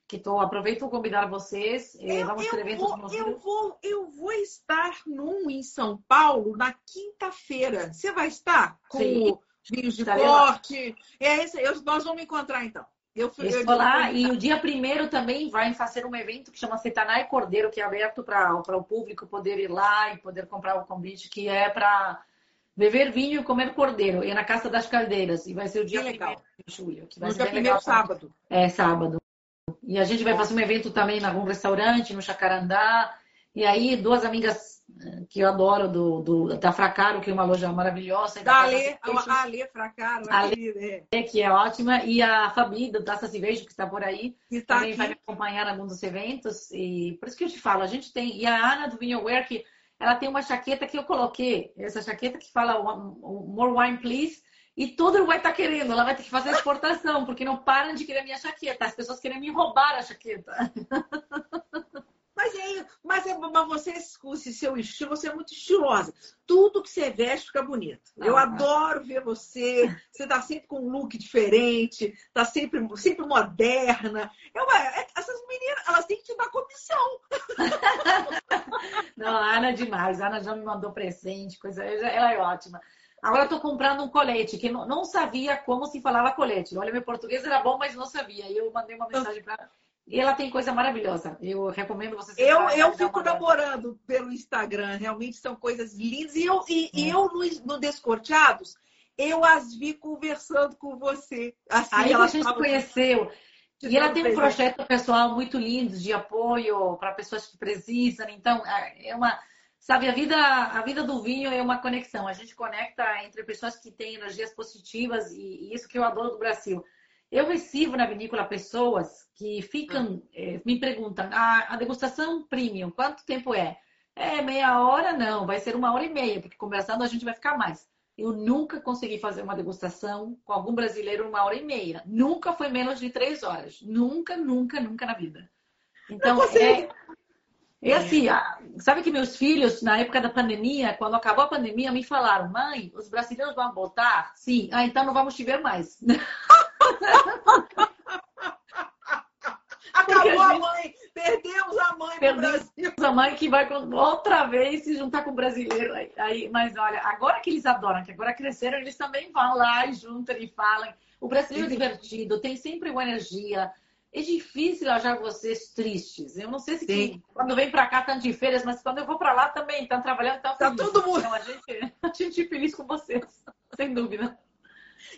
Que tô, aproveito para convidar vocês. É, eu, Vamos ter eventos vou. Eu vou, eu vou estar num em São Paulo na quinta-feira. Você vai estar com Sim. vinhos de corte? É esse, eu, nós vamos encontrar então. Eu, fui, eu, lá e o dia primeiro também vai fazer um evento que chama Setanai Cordeiro, que é aberto para o público poder ir lá e poder comprar o convite, que é para beber vinho e comer cordeiro. E é na Casa das Caldeiras. E vai ser o dia legal. de julho. Que vai no ser dia primeiro sábado. É, sábado. E a gente vai fazer um evento também em algum restaurante, no Chacarandá. E aí, duas amigas que eu adoro, do, do, da Fracaro, que é uma loja maravilhosa. Da Alê, a Alê Fracaro, a Alê, que é ótima, e a Fabi, do Taça Civejo, que está por aí, que tá também aqui. vai me acompanhar em algum dos eventos. E por isso que eu te falo, a gente tem. E a Ana do Vinhoware, que ela tem uma chaqueta que eu coloquei, essa chaqueta que fala More Wine, Please. E todo vai estar tá querendo, ela vai ter que fazer exportação, porque não param de querer minha chaqueta. As pessoas querem me roubar a chaqueta. Mas aí, mas, é, mas você, esse seu estilo, você é muito estilosa. Tudo que você veste fica bonito. Ah, eu adoro ver você. Você tá sempre com um look diferente, tá sempre, sempre moderna. É uma, é, essas meninas, elas têm que te dar comissão. Não, a Ana é demais. A Ana já me mandou presente, coisa. Ela é ótima. Agora tô comprando um colete, que não, não sabia como se falava colete. Olha, meu português era bom, mas não sabia. E eu mandei uma mensagem para e ela tem coisa maravilhosa. Eu recomendo vocês. Eu, eu fico namorando pelo Instagram. Realmente são coisas lindas. E eu, e, é. eu no, no Descorteados, eu as vi conversando com você. Assim, Aí a gente conheceu. E ela tem um projeto pessoal muito lindo de apoio para pessoas que precisam. Então, é, é uma. Sabe, a vida, a vida do vinho é uma conexão. A gente conecta entre pessoas que têm energias positivas e, e isso que eu adoro do Brasil. Eu recebo na vinícola pessoas que ficam, eh, me perguntam, a, a, degustação premium, quanto tempo é? É meia hora? Não, vai ser uma hora e meia, porque conversando a gente vai ficar mais. Eu nunca consegui fazer uma degustação com algum brasileiro uma hora e meia. Nunca foi menos de três horas. Nunca, nunca, nunca na vida. Então, é, é assim, sabe que meus filhos, na época da pandemia, quando acabou a pandemia, me falaram, mãe, os brasileiros vão voltar? Sim. Ah, então não vamos te ver mais. Acabou a, gente... mãe, perdemos a mãe perdemos a mãe que vai outra vez se juntar com o brasileiro. Aí, mas olha, agora que eles adoram, que agora cresceram, eles também vão lá e juntam e falam. O brasileiro é divertido, tem sempre uma energia. É difícil achar vocês tristes. Eu não sei se que, quando vem para cá estão de férias, mas quando eu vou para lá também estão trabalhando, estão Tá todo mundo. Então a gente, a gente é feliz com vocês, sem dúvida.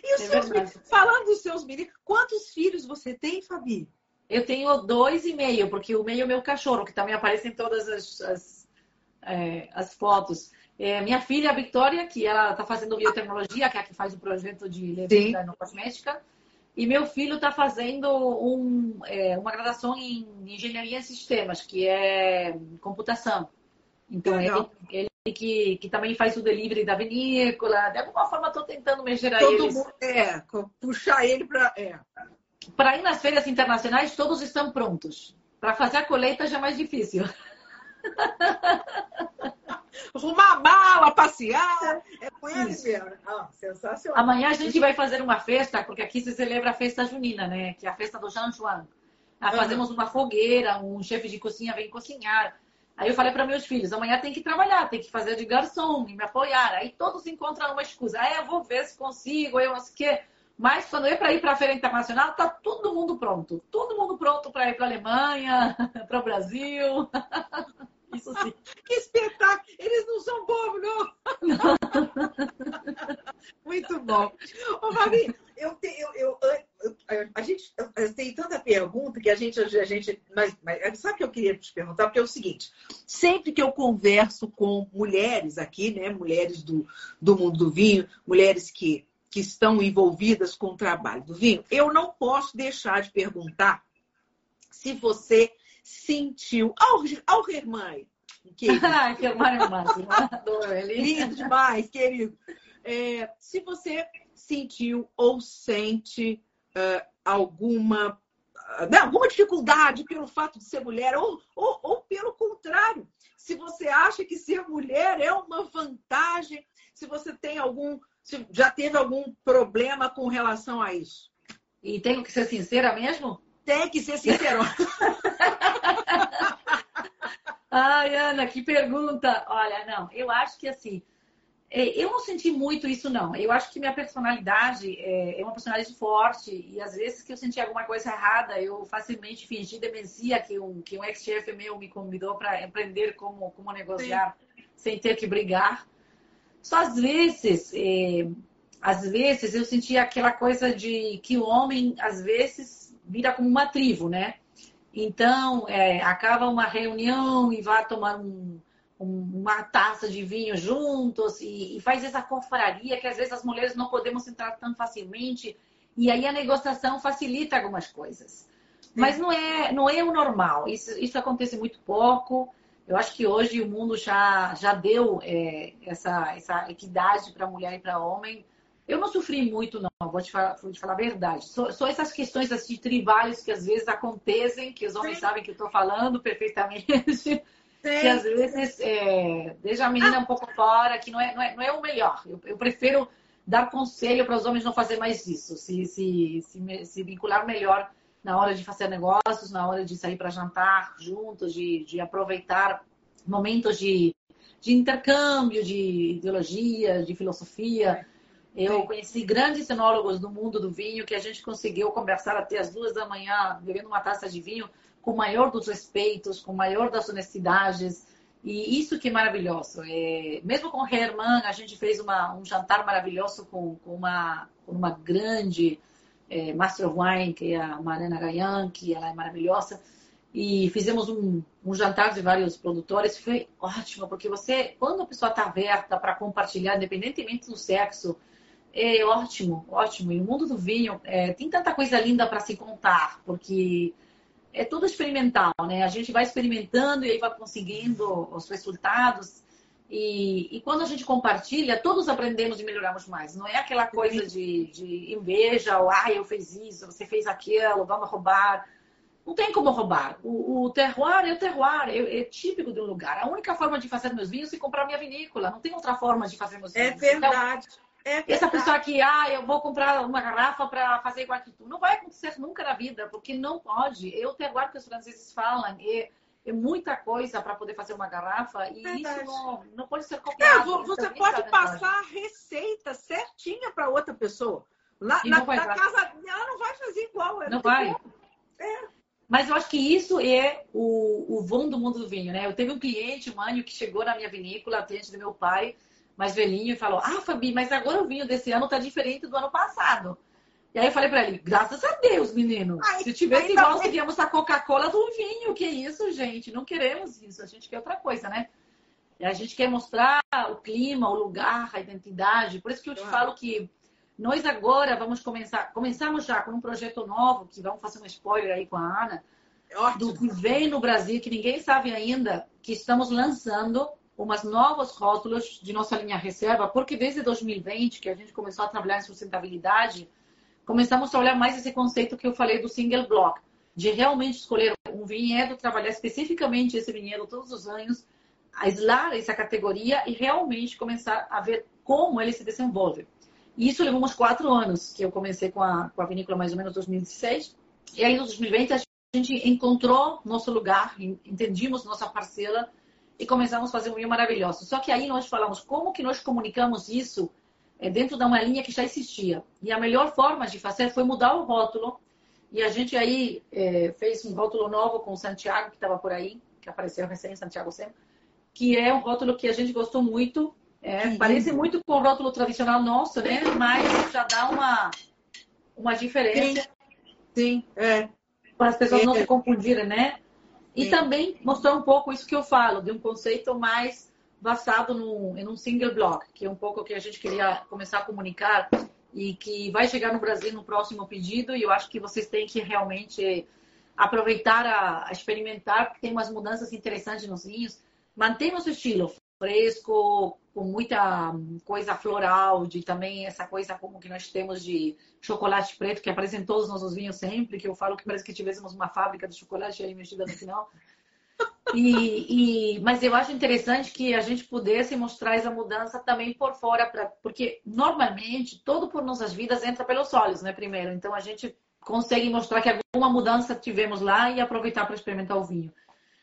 E os é seus filhos, falando dos seus meninos, quantos filhos você tem, Fabi? Eu tenho dois e meio, porque o meio é meu cachorro, que também aparece em todas as, as, é, as fotos. É, minha filha, a Victoria, que ela está fazendo biotecnologia, que é a que faz o projeto de levita no cosmética. E meu filho está fazendo um, é, uma graduação em engenharia em sistemas, que é computação. Então, ele, ele que, que também faz o delivery da vinícola. De alguma forma, estou tentando mexer Todo eles. Mundo, é, puxar ele para. É. Para ir nas feiras internacionais, todos estão prontos. Para fazer a colheita já é mais difícil. Arrumar mala, passear. É com eles mesmo. Ah, sensacional. Amanhã a gente vai fazer uma festa, porque aqui se celebra a festa junina, né? Que é a festa do Jean Juan. Ah, fazemos uma fogueira, um chefe de cozinha vem cozinhar. Aí eu falei para meus filhos, amanhã tem que trabalhar, tem que fazer de garçom e me apoiar. Aí todos encontram uma excusa. Ah, eu vou ver se consigo, eu não sei o quê. Mas quando é para ir para a feira internacional, tá todo mundo pronto. Todo mundo pronto para ir para a Alemanha, para o Brasil. Isso sim. Que espetáculo! Eles não são bobos, não! Muito bom. Ô, Fabi, eu, eu, eu, eu, a gente eu, tem tanta pergunta que a gente. A gente mas, mas sabe o que eu queria te perguntar? Porque é o seguinte: sempre que eu converso com mulheres aqui, né? Mulheres do, do mundo do vinho, mulheres que que estão envolvidas com o trabalho do vinho, eu não posso deixar de perguntar se você sentiu. Ao, ao Hermãe, querido. Ai, que é ele. Lindo demais, querido. É, se você sentiu ou sente uh, alguma né, alguma dificuldade pelo fato de ser mulher, ou, ou, ou pelo contrário, se você acha que ser mulher é uma vantagem, se você tem algum, se já teve algum problema com relação a isso. E tenho que ser sincera mesmo? Tem que ser sincero. Ai, Ana, que pergunta. Olha, não, eu acho que assim, é, eu não senti muito isso, não. Eu acho que minha personalidade é, é uma personalidade forte e às vezes que eu senti alguma coisa errada, eu facilmente fingi demência que um, que um ex-chefe meu me convidou para aprender como, como negociar Sim. sem ter que brigar. Só às vezes, é, às vezes eu sentia aquela coisa de que o homem, às vezes, vira como uma tribo, né? Então, é, acaba uma reunião e vai tomar um uma taça de vinho juntos e, e, faz essa confraria que às vezes as mulheres não podemos entrar tão facilmente e aí a negociação facilita algumas coisas. Mas não é, não é o normal. Isso, isso acontece muito pouco. Eu acho que hoje o mundo já, já deu é, essa, essa equidade para mulher e para homem. Eu não sofri muito, não, vou te falar, vou te falar a verdade. Só, só essas questões assim, tribais que às vezes acontecem, que os homens Sim. sabem que eu estou falando perfeitamente. Que às vezes é, deixa a menina um pouco fora, que não é, não é, não é o melhor. Eu, eu prefiro dar conselho para os homens não fazer mais isso, se, se, se, se, vincular melhor na hora de fazer negócios, na hora de sair para jantar juntos, de, de aproveitar momentos de, de intercâmbio, de ideologia, de filosofia. Eu conheci grandes cenólogos do mundo do vinho que a gente conseguiu conversar até as duas da manhã, bebendo uma taça de vinho com o maior dos respeitos, com o maior das honestidades. E isso que é maravilhoso. É, mesmo com Herman, a gente fez uma, um jantar maravilhoso com, com, uma, com uma grande é, Master of Wine, que é a Marina Gayan, que ela é maravilhosa. E fizemos um, um jantar de vários produtores. Foi ótimo, porque você, quando a pessoa está aberta para compartilhar, independentemente do sexo, é ótimo, ótimo. E o mundo do vinho é, tem tanta coisa linda para se contar, porque é tudo experimental, né? A gente vai experimentando e aí vai conseguindo os resultados. E, e, quando a gente compartilha, todos aprendemos e melhoramos mais. Não é aquela coisa de, de inveja, ou ah, eu fiz isso, você fez aquilo, vamos roubar. Não tem como roubar. O, o terroir é o terroir, é, é, típico de um lugar. A única forma de fazer meus vinhos é comprar minha vinícola. Não tem outra forma de fazer meus é vinhos. É verdade. Então, é Essa pessoa que, ah, eu vou comprar uma garrafa para fazer igual que tu. Não vai acontecer nunca na vida, porque não pode. Eu tenho agora que os franceses falam, é, é muita coisa para poder fazer uma garrafa e Verdade. isso não, não pode ser copiado. É, você pode passar a receita certinha para outra pessoa. Lá, na, na casa, ela não vai fazer igual. Não vai. É. Mas eu acho que isso é o, o bom do mundo do vinho, né? Eu teve um cliente, um ano, que chegou na minha vinícola, cliente do meu pai, mais velhinho, e falou: Ah, Fabi, mas agora o vinho desse ano tá diferente do ano passado. E aí eu falei para ele: Graças a Deus, menino. Ai, Se tivesse igual, tá... seríamos a Coca-Cola do vinho. Que isso, gente? Não queremos isso. A gente quer outra coisa, né? E a gente quer mostrar o clima, o lugar, a identidade. Por isso que eu te falo que nós agora vamos começar, começamos já com um projeto novo, que vamos fazer um spoiler aí com a Ana, Ótimo. do que vem no Brasil, que ninguém sabe ainda, que estamos lançando umas novos rótulos de nossa linha reserva, porque desde 2020, que a gente começou a trabalhar em sustentabilidade, começamos a olhar mais esse conceito que eu falei do single block, de realmente escolher um vinhedo, trabalhar especificamente esse vinhedo todos os anos, aislar essa categoria e realmente começar a ver como ele se desenvolve. E isso levou uns quatro anos, que eu comecei com a, com a vinícola mais ou menos 2016. E aí, em 2020, a gente encontrou nosso lugar, entendimos nossa parcela e começamos a fazer um vinho maravilhoso. Só que aí nós falamos como que nós comunicamos isso é, dentro de uma linha que já existia. E a melhor forma de fazer foi mudar o rótulo. E a gente aí é, fez um rótulo novo com o Santiago, que estava por aí, que apareceu recém, Santiago Sem, que é um rótulo que a gente gostou muito. É, parece muito com o rótulo tradicional nosso, né? Mas já dá uma, uma diferença. Sim, Sim. é. Para as pessoas é. não se confundirem, né? E também mostrar um pouco isso que eu falo, de um conceito mais basado num, em um single block, que é um pouco o que a gente queria começar a comunicar e que vai chegar no Brasil no próximo pedido. E eu acho que vocês têm que realmente aproveitar a, a experimentar, porque tem umas mudanças interessantes nos vinhos. Mantém nosso estilo, fresco, com muita coisa floral, de também essa coisa como que nós temos de chocolate preto, que apresentou os nossos vinhos sempre, que eu falo que parece que tivéssemos uma fábrica de chocolate aí mexida no final. E, e, mas eu acho interessante que a gente pudesse mostrar essa mudança também por fora, pra, porque normalmente todo por nossas vidas entra pelos olhos, né? Primeiro, então a gente consegue mostrar que alguma mudança tivemos lá e aproveitar para experimentar o vinho.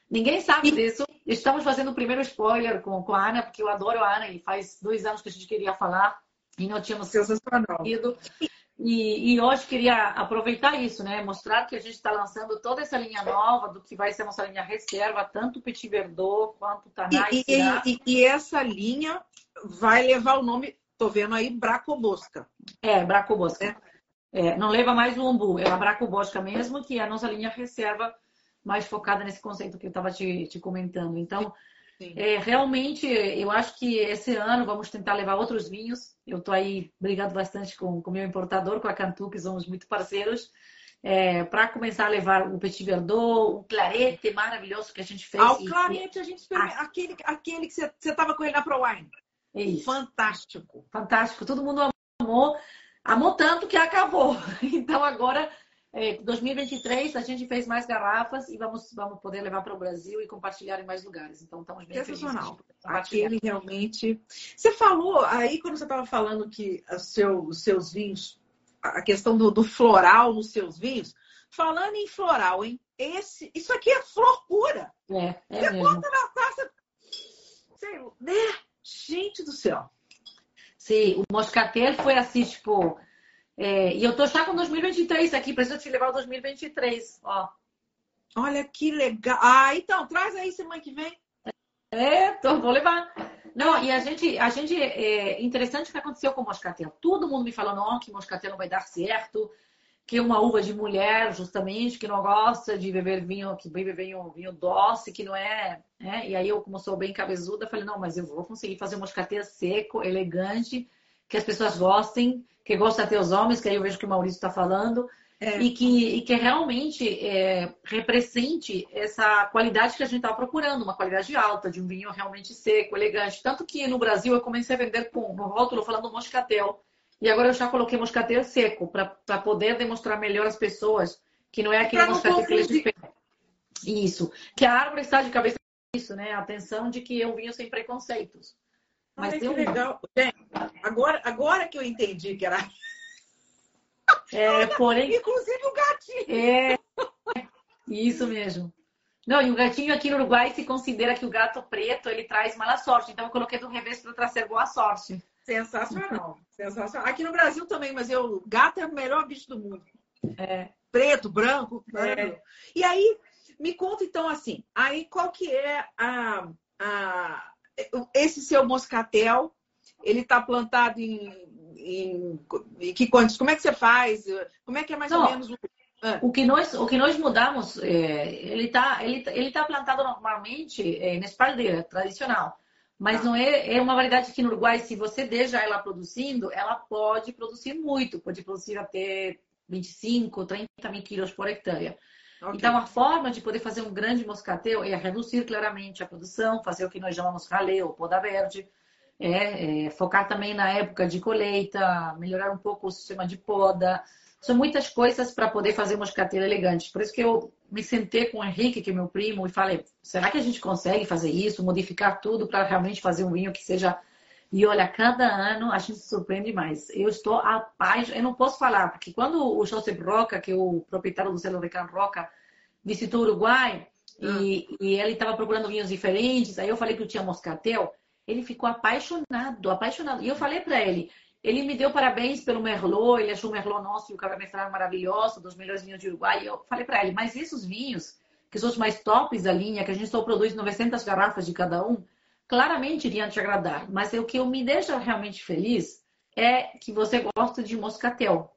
Ninguém sabe disso. Estamos fazendo o primeiro spoiler com, com a Ana, porque eu adoro a Ana e faz dois anos que a gente queria falar e não tínhamos conseguido. E, e, hoje queria aproveitar isso, né? Mostrar que a gente está lançando toda essa linha nova do que vai ser nossa linha reserva, tanto Petit Verdot quanto Tanais. E, e, e, essa linha vai levar o nome, tô vendo aí, Bracobosca. É, Bracobosca. É. É, não leva mais o umbu, é a Bracobosca mesmo, que é a nossa linha reserva mais focada nesse conceito que eu estava te, te, comentando. Então, é, realmente, eu acho que esse ano vamos tentar levar outros vinhos. Eu estou aí brigando bastante com o meu importador, com a Cantu, que somos muito parceiros, é, para começar a levar o Petit Verdot, o Clarete maravilhoso que a gente fez. Ah, o Clarete, a gente ah. aquele, aquele que você estava com ele na Pro Wine. Isso. Fantástico. Fantástico. Todo mundo amou. Amou tanto que acabou. Então, agora é, 2023 a gente fez mais garrafas e vamos, vamos poder levar para o Brasil e compartilhar em mais lugares. Então estamos bem Sensacional. Aquele realmente. Você falou aí quando você estava falando que seu, os seus vinhos, a questão do, do, floral nos seus vinhos. Falando em floral, hein? Esse, isso aqui é flor pura. É, é você mesmo. bota na taça. Sei, né? Gente do céu. Sim, o moscatel foi assim, tipo é, e eu tô já com 2023 aqui, preciso te levar o 2023, ó. Olha que legal. Ah, então, traz aí semana que vem. É, tô, vou levar. Não, e a gente, a gente, é interessante o que aconteceu com o moscatel. Todo mundo me falou, não, que moscatel não vai dar certo, que é uma uva de mulher, justamente, que não gosta de beber vinho, que bebe vinho, vinho doce, que não é, né? E aí eu, como sou bem cabezuda, falei, não, mas eu vou conseguir fazer um moscatel seco, elegante, que as pessoas gostem, que gosta até os homens, que aí eu vejo que o Maurício está falando, é. e, que, e que realmente é, represente essa qualidade que a gente estava procurando, uma qualidade alta, de um vinho realmente seco, elegante. Tanto que no Brasil eu comecei a vender com, no rótulo falando moscatel. E agora eu já coloquei moscatel seco, para poder demonstrar melhor às pessoas que não é aquele moscatel que eles esperam. Isso. Que a árvore está de cabeça isso, né? A atenção de que é um vinho sem preconceitos. Mas Olha que legal. Gente, agora, agora que eu entendi que era. É, porém. Inclusive o gatinho. É, isso mesmo. Não, e o gatinho aqui no Uruguai se considera que o gato preto ele traz mala sorte. Então eu coloquei do revés para trazer boa sorte. Sensacional, sensacional. Aqui no Brasil também, mas eu, gato é o melhor bicho do mundo. É. Preto, branco. É. E aí, me conta então assim, aí qual que é a, a esse seu moscatel, ele está plantado em, em, em, que quantos? Como é que você faz? Como é que é mais Não, ou menos? Ah. O que nós, o que nós mudamos, é, ele está ele, ele tá plantado normalmente é, na espaldeira tradicional. Mas ah. não é, é uma variedade que no Uruguai, se você deixa ela produzindo, ela pode produzir muito, pode produzir até 25, 30 mil quilos por hectare. Okay. Então, a forma de poder fazer um grande moscatel é reduzir claramente a produção, fazer o que nós chamamos ralé ou poda verde, é, é, focar também na época de colheita, melhorar um pouco o sistema de poda. São muitas coisas para poder fazer moscatel elegante. Por isso que eu me sentei com o Henrique, que é meu primo, e falei: será que a gente consegue fazer isso, modificar tudo para realmente fazer um vinho que seja e olha, cada ano a gente se surpreende mais. Eu estou apaixonada, eu não posso falar, porque quando o Josep Roca, que é o proprietário do selo Recan Roca, visitou o Uruguai ah. e, e, ele estava procurando vinhos diferentes, aí eu falei que eu tinha moscatel, ele ficou apaixonado, apaixonado. E eu falei para ele, ele me deu parabéns pelo Merlot, ele achou o Merlot nosso e o Cabernet Franc maravilhoso, dos melhores vinhos de Uruguai. E eu falei para ele, mas esses vinhos, que são os mais tops da linha, que a gente só produz 900 garrafas de cada um, claramente iriam te agradar, mas o que eu me deixa realmente feliz é que você gosta de moscatel.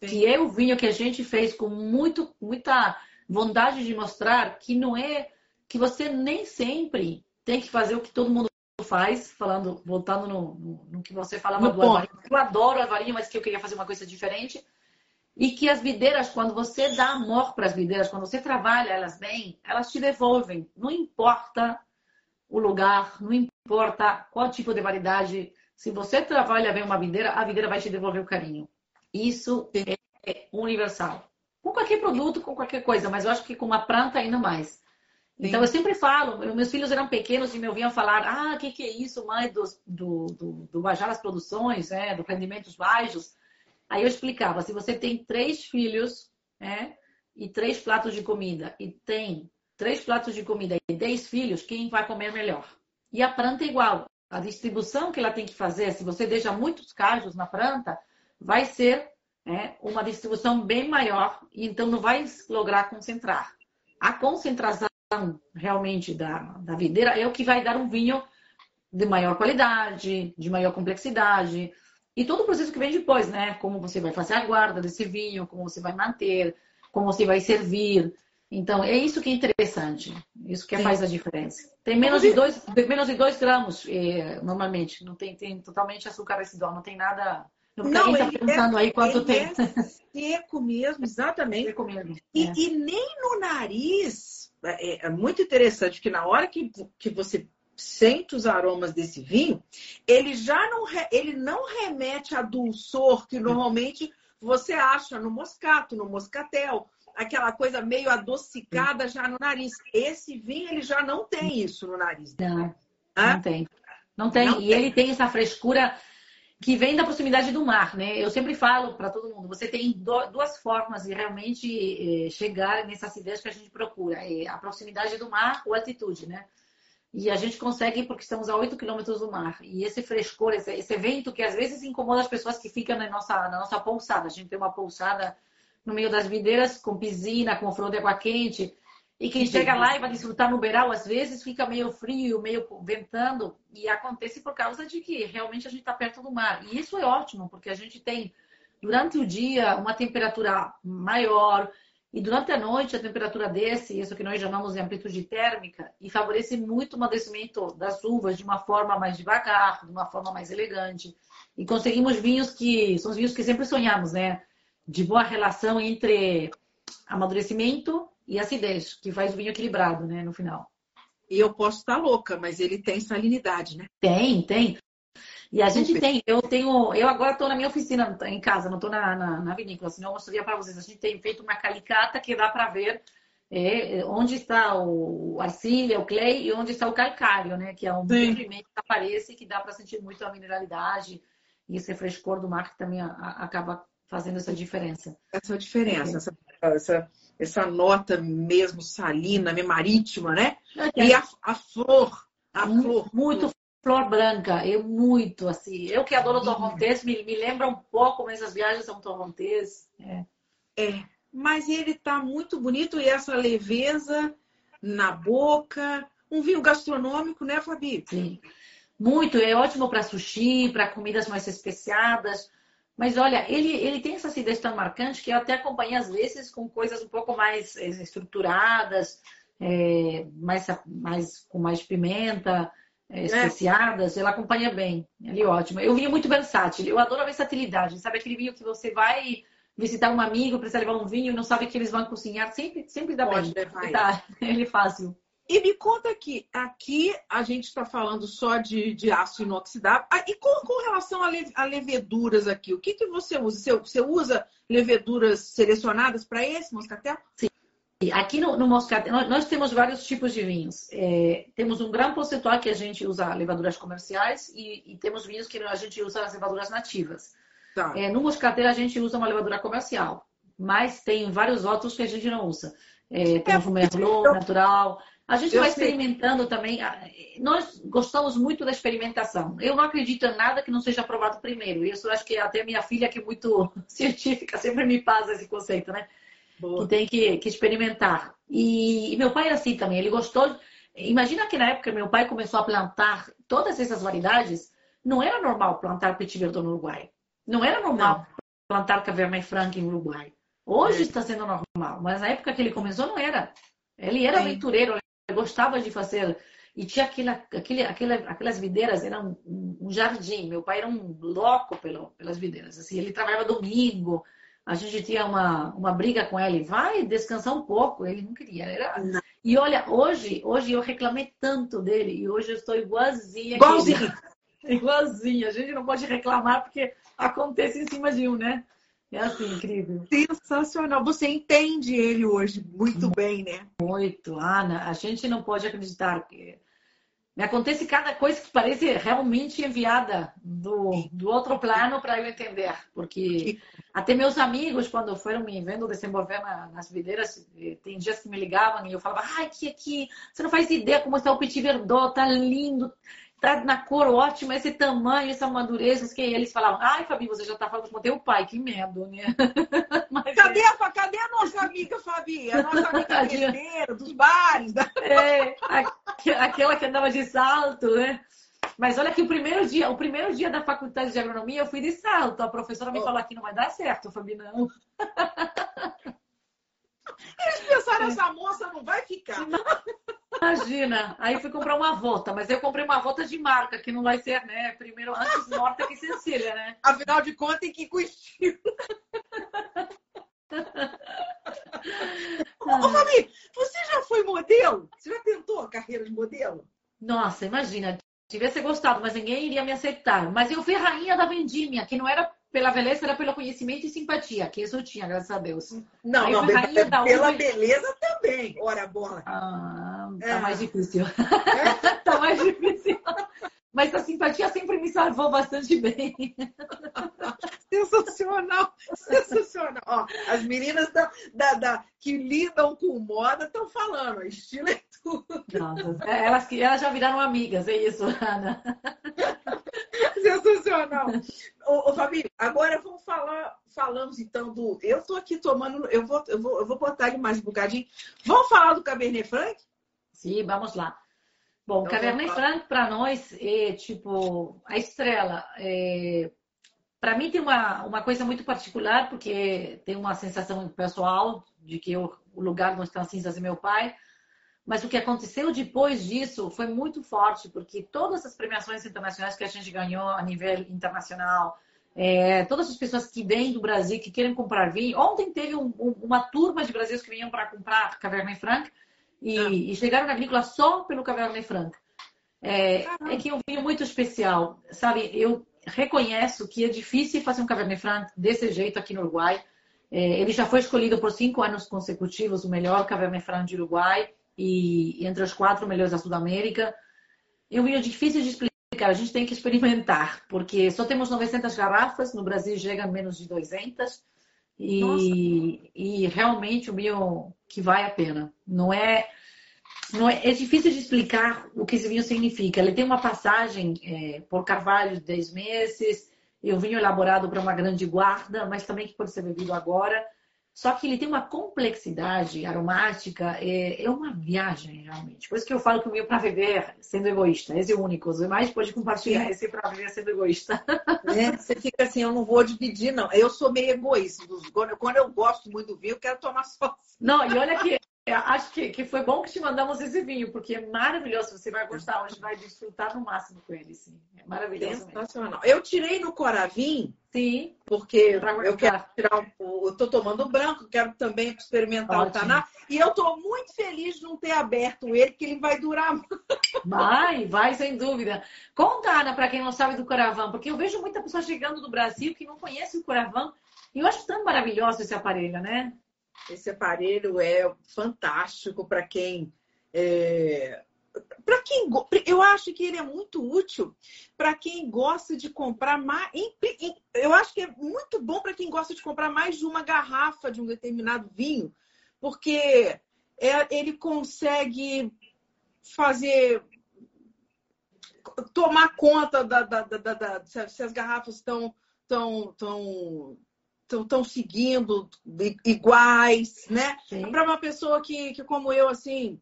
Sim. Que é o vinho que a gente fez com muito, muita vontade de mostrar que não é que você nem sempre tem que fazer o que todo mundo faz, falando, voltando no, no, no que você falava no do Alvarinho. Eu adoro Alvarinho, mas que eu queria fazer uma coisa diferente. E que as videiras, quando você dá amor para as videiras, quando você trabalha elas bem, elas te devolvem. Não importa o lugar, não importa qual tipo de variedade. Se você trabalha bem uma videira, a videira vai te devolver o carinho. Isso é, universal. Com qualquer produto, com qualquer coisa, mas eu acho que com uma planta ainda mais. Então, eu sempre falo, meus filhos eram pequenos e me ouviam falar, ah, o que, que é isso, mãe, do, do, do, do baixar as produções, né, do rendimentos baixos. Aí eu explicava, se você tem três filhos, né, e três pratos de comida, e tem três pratos de comida e dez filhos, quem vai comer melhor? E a planta é igual. A distribuição que ela tem que fazer, se você deixa muitos cajos na planta, vai ser né, uma distribuição bem maior, e então não vai lograr concentrar. A concentração realmente da, da videira é o que vai dar um vinho de maior qualidade, de maior complexidade. E todo o processo que vem depois, né? Como você vai fazer a guarda desse vinho, como você vai manter, como você vai servir. Então, é isso que é interessante. Isso que Sim. faz a diferença. Tem menos de dois, menos de dois gramas, eh, normalmente. Não tem, tem totalmente açúcar residual, não tem nada. Não, está pensando é, aí quanto tem. É seco mesmo, exatamente. Seco mesmo. E, é. e nem no nariz. É, é, muito interessante que na hora que, que você sente os aromas desse vinho, ele já não, ele não remete a dulçor que normalmente você acha no moscato, no moscatel aquela coisa meio adocicada já no nariz. Esse vinho, ele já não tem isso no nariz. Não, não tem. Não tem. Não e tem. ele tem essa frescura que vem da proximidade do mar, né? Eu sempre falo para todo mundo, você tem duas formas de realmente eh, chegar nessa acidez que a gente procura. É a proximidade do mar ou altitude, né? E a gente consegue porque estamos a 8 quilômetros do mar. E esse frescor, esse, esse, vento que às vezes incomoda as pessoas que ficam na nossa, na nossa pousada. A gente tem uma pousada no meio das videiras, com piscina, com flor de água quente. E quem chega lá e vai desfrutar no beiral, às vezes fica meio frio, meio ventando, e acontece por causa de que realmente a gente está perto do mar. E isso é ótimo, porque a gente tem, durante o dia, uma temperatura maior, e durante a noite a temperatura desce, isso que nós chamamos de amplitude térmica, e favorece muito o amadurecimento das uvas de uma forma mais devagar, de uma forma mais elegante. E conseguimos vinhos que são os vinhos que sempre sonhamos, né? De boa relação entre amadurecimento e acidez, que faz o vinho equilibrado, né, no final. E eu posso estar louca, mas ele tem salinidade, né? Tem, tem. E a gente tem, eu tenho, eu agora estou na minha oficina em casa, não estou na, na, na, vinícola, senão eu mostraria para vocês. A gente tem feito uma calicata que dá para ver é, onde está o arcilha, o clay e onde está o calcário, né? Que é um pigmento que aparece que dá para sentir muito a mineralidade e esse frescor do mar que também a, a, acaba fazendo essa diferença. Essa diferença, essa, essa, essa nota mesmo salina, marítima, né? É. E a, a flor, a muito, flor. Muito flor branca, eu muito, assim. Eu que adoro torrontés, me, me lembra um pouco, mas as viagens são torrontés. É. é, mas ele tá muito bonito e essa leveza na boca. Um vinho gastronômico, né, Fabi? Sim. Muito, é ótimo para sushi, para comidas mais especiadas. Mas olha, ele, ele tem essa acidez tão marcante que eu até acompanho às vezes com coisas um pouco mais eh, estruturadas, é, mais, mais, com mais pimenta, é, especiadas. Ela acompanha bem. Ele é ótimo. Eu vinho muito versátil. Eu adoro a versatilidade. Sabe aquele vinho que você vai visitar um amigo, precisa levar um vinho e não sabe que eles vão cozinhar? Sempre, sempre dá Pode bem. Tá, ele é fácil. E me conta aqui, aqui a gente está falando só de, de aço inoxidável. Ah, e com, com relação a, le, a, leveduras aqui, o que, que você usa? Você, você usa leveduras selecionadas para esse moscatel? Sim. Aqui no, no moscatel, nós, nós, temos vários tipos de vinhos. É, temos um grande percentual que a gente usa levaduras comerciais e, e, temos vinhos que a gente usa as levaduras nativas. Tá. É, no moscatel a gente usa uma levadura comercial, mas tem vários outros que a gente não usa. É, temos é, o Merlot natural, a gente eu vai sei. experimentando também. Ah, nós gostamos muito da experimentação. Eu não acredito em nada que não seja aprovado primeiro. Isso eu acho que até minha filha, que é muito científica, sempre me passa esse conceito, né? Boa. Que tem que, que experimentar. E, e, meu pai é assim também. Ele gostou. Imagina que na época meu pai começou a plantar todas essas variedades. Não era normal plantar Petit Verdot no Uruguai. Não era normal não. plantar Cabernet Franc no Uruguai. Hoje é. está sendo normal, mas na época que ele começou não era. Ele era aventureiro, gostava de fazer. E tinha aquela, aquele, aquela, aquelas videiras, era um, um, jardim. Meu pai era um louco pelo, pelas videiras. Assim, ele trabalhava domingo, a gente tinha uma, uma briga com ele, vai descansar um pouco, ele não queria. Era... E olha, hoje, hoje eu reclamei tanto dele e hoje eu estou igualzinha. Igualzinha. igualzinha. A gente não pode reclamar porque acontece em cima de um, né? É assim, incrível. Sensacional. Você entende ele hoje muito, bem, né? Muito, Ana. A gente não pode acreditar que me acontece cada coisa que parece realmente enviada do, do outro plano para eu entender. Porque até meus amigos, quando foram me vendo desenvolver na, nas videiras, eh, tem dias que me ligavam e eu falava, ai, aqui, aqui, você não faz ideia como está o petit verdot, tá lindo, tá na cor ótima, esse tamanho, essa madureza. Que eles falavam, ai, Fabi, você já tá falando com teu pai, que medo, né? Mas, cadê, é... a, cadê a nossa amiga, Fabi? A nossa amiga guerreira, dos bares. Da... É, aquela que andava de salto, né? Mas olha que o primeiro dia, o primeiro dia da faculdade de agronomia, eu fui de salto. A professora me oh. falou aqui não vai dar certo, Fabi, não. Eles pensaram, essa moça não vai ficar. Imagina. Aí fui comprar uma volta, mas eu comprei uma volta de marca, que não vai ser, né? Primeiro antes morta que Cecília, né? Afinal de contas, tem que ir com estilo. Ô, Fabi, você já foi modelo? Você já tentou a carreira de modelo? Nossa, imagina. Tivesse gostado, mas ninguém iria me aceitar. Mas eu fui rainha da vendimia, que não era pela beleza, era pelo conhecimento e simpatia, que isso eu tinha, graças a Deus. Não, Aí não, pela beleza também, ora bola. Ah, tá é. mais difícil. É? tá mais difícil. Mas a simpatia sempre me salvou bastante bem. Sensacional, sensacional. Ó, as meninas da, da, da, que lidam com moda estão falando, estilo é tudo. Nossa, é, elas, elas já viraram amigas, é isso, Ana. Sensacional. Ô, ô, Fabi, agora vamos falar, falamos então do. Eu estou aqui tomando, eu vou, eu vou, eu vou botar ele mais um bocadinho. Vamos falar do Cabernet Franc? Sim, vamos lá. Bom, então, Cabernet Franc para nós é tipo a estrela. É, para mim tem uma, uma coisa muito particular, porque tem uma sensação pessoal de que eu, o lugar não está cinzas de meu pai. Mas o que aconteceu depois disso foi muito forte, porque todas as premiações internacionais que a gente ganhou a nível internacional, é, todas as pessoas que vêm do Brasil, que querem comprar vinho. Ontem teve um, um, uma turma de brasileiros que vinham para comprar Cabernet Franc e, ah. e, chegaram na agrícola só pelo Cabernet Franc. É, é, que é um vinho muito especial, sabe? Eu reconheço que é difícil fazer um Cabernet Franc desse jeito aqui no Uruguai. É, ele já foi escolhido por cinco anos consecutivos o melhor Cabernet Franc de Uruguai e entre os quatro melhores da Sudamérica. É um vinho difícil de explicar, a gente tem que experimentar, porque só temos 900 garrafas, no Brasil chega a menos de 200, e, e realmente o vinho que vale a pena. Não é, não é, é difícil de explicar o que esse vinho significa. Ele tem uma passagem é, por carvalho de 10 meses, e um vinho elaborado para uma grande guarda, mas também que pode ser bebido agora. Só que ele tem uma complexidade aromática, é, é uma viagem, realmente. Por isso que eu falo que o meu para viver sendo egoísta, esse é o único. Os demais pode compartilhar esse para viver sendo egoísta. É, você fica assim, eu não vou dividir, não. Eu sou meio egoísta. Quando eu gosto muito do vinho, eu quero tomar só. Não, e olha que eu acho que, que foi bom que te mandamos esse vinho, porque é maravilhoso. Você vai gostar hoje, vai desfrutar no máximo com ele, sim. É maravilhoso. Sensacional. Mesmo. Eu tirei no Coravim, sim, porque eu quero tirar um, eu tô tomando branco, quero também experimentar Ótimo. o Taná. E eu tô muito feliz de não ter aberto ele, que ele vai durar. Vai, vai, sem dúvida. Conta, Ana, para quem não sabe do Coravan, porque eu vejo muita pessoa chegando do Brasil que não conhece o Coravan. E eu acho tão maravilhoso esse aparelho, né? Esse aparelho é fantástico para quem. É... Para quem eu acho que ele é muito útil para quem gosta de comprar mais. Eu acho que é muito bom para quem gosta de comprar mais de uma garrafa de um determinado vinho, porque é, ele consegue fazer tomar conta da, da, da, da se as garrafas estão tão, tão estão seguindo iguais, né? Para uma pessoa que, que, como eu, assim,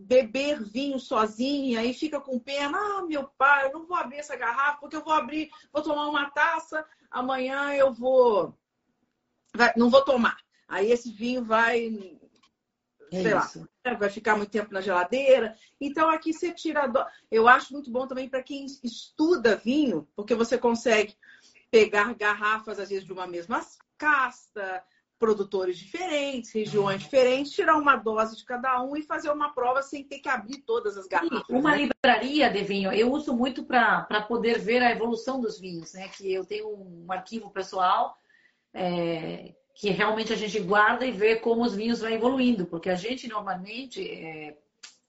beber vinho sozinha e fica com pena, ah, meu pai, eu não vou abrir essa garrafa, porque eu vou abrir, vou tomar uma taça, amanhã eu vou. Vai, não vou tomar. Aí esse vinho vai. É sei isso. lá, vai ficar muito tempo na geladeira. Então aqui você tira. Do... Eu acho muito bom também para quem estuda vinho, porque você consegue pegar garrafas, às vezes, de uma mesma casta, produtores diferentes, regiões diferentes, tirar uma dose de cada um e fazer uma prova sem ter que abrir todas as garrafas. Uma né? livraria de vinho, eu uso muito para poder ver a evolução dos vinhos, né? Que eu tenho um arquivo pessoal é, que realmente a gente guarda e vê como os vinhos vão evoluindo, porque a gente normalmente é,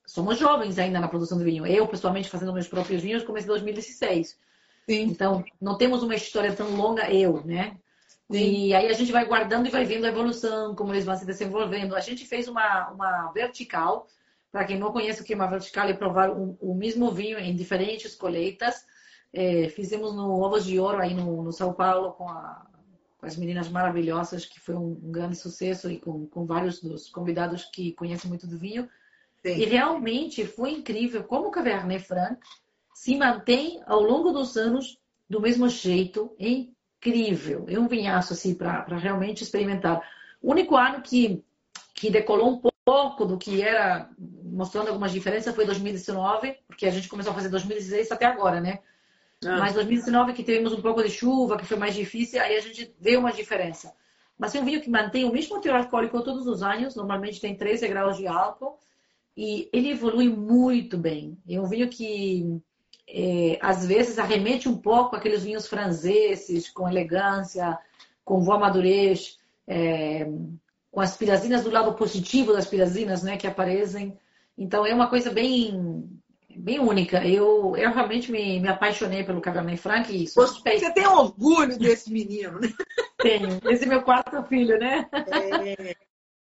somos jovens ainda na produção de vinho. Eu, pessoalmente, fazendo meus próprios vinhos, comecei em 2016. Sim. Então, não temos uma história tão longa, eu, né? Sim. E aí a gente vai guardando e vai vendo a evolução, como eles vão se desenvolvendo. A gente fez uma, uma vertical, para quem não conhece o que é uma vertical, é provar o, o mesmo vinho em diferentes colheitas. É, fizemos no Ovos de Ouro, aí no, no São Paulo, com, a, com, as meninas maravilhosas, que foi um, um, grande sucesso, e com, com vários dos convidados que conhecem muito do vinho. Sim. E realmente foi incrível como o Cabernet Franc se mantém ao longo dos anos do mesmo jeito, incrível. É um vinhaço assim para realmente experimentar. O único ano que, que decolou um pouco do que era, mostrando algumas diferenças, foi 2019, porque a gente começou a fazer 2016 até agora, né? Ah. Mas 2019 que tivemos um pouco de chuva, que foi mais difícil, aí a gente vê uma diferença. Mas é um vinho que mantém o mesmo teor alcoólico todos os anos, normalmente tem 13 graus de álcool, e ele evolui muito bem. É um vinho que é, às vezes arremete um pouco aqueles vinhos franceses, com elegância, com boa madurez, é, com as pirazinas do lado positivo das pirazinas, né, que aparecem. Então é uma coisa bem bem única. Eu, eu realmente me, me apaixonei pelo Cabernet Franc. E Você tem orgulho desse menino, né? Tenho. Esse é meu quarto filho, né? É.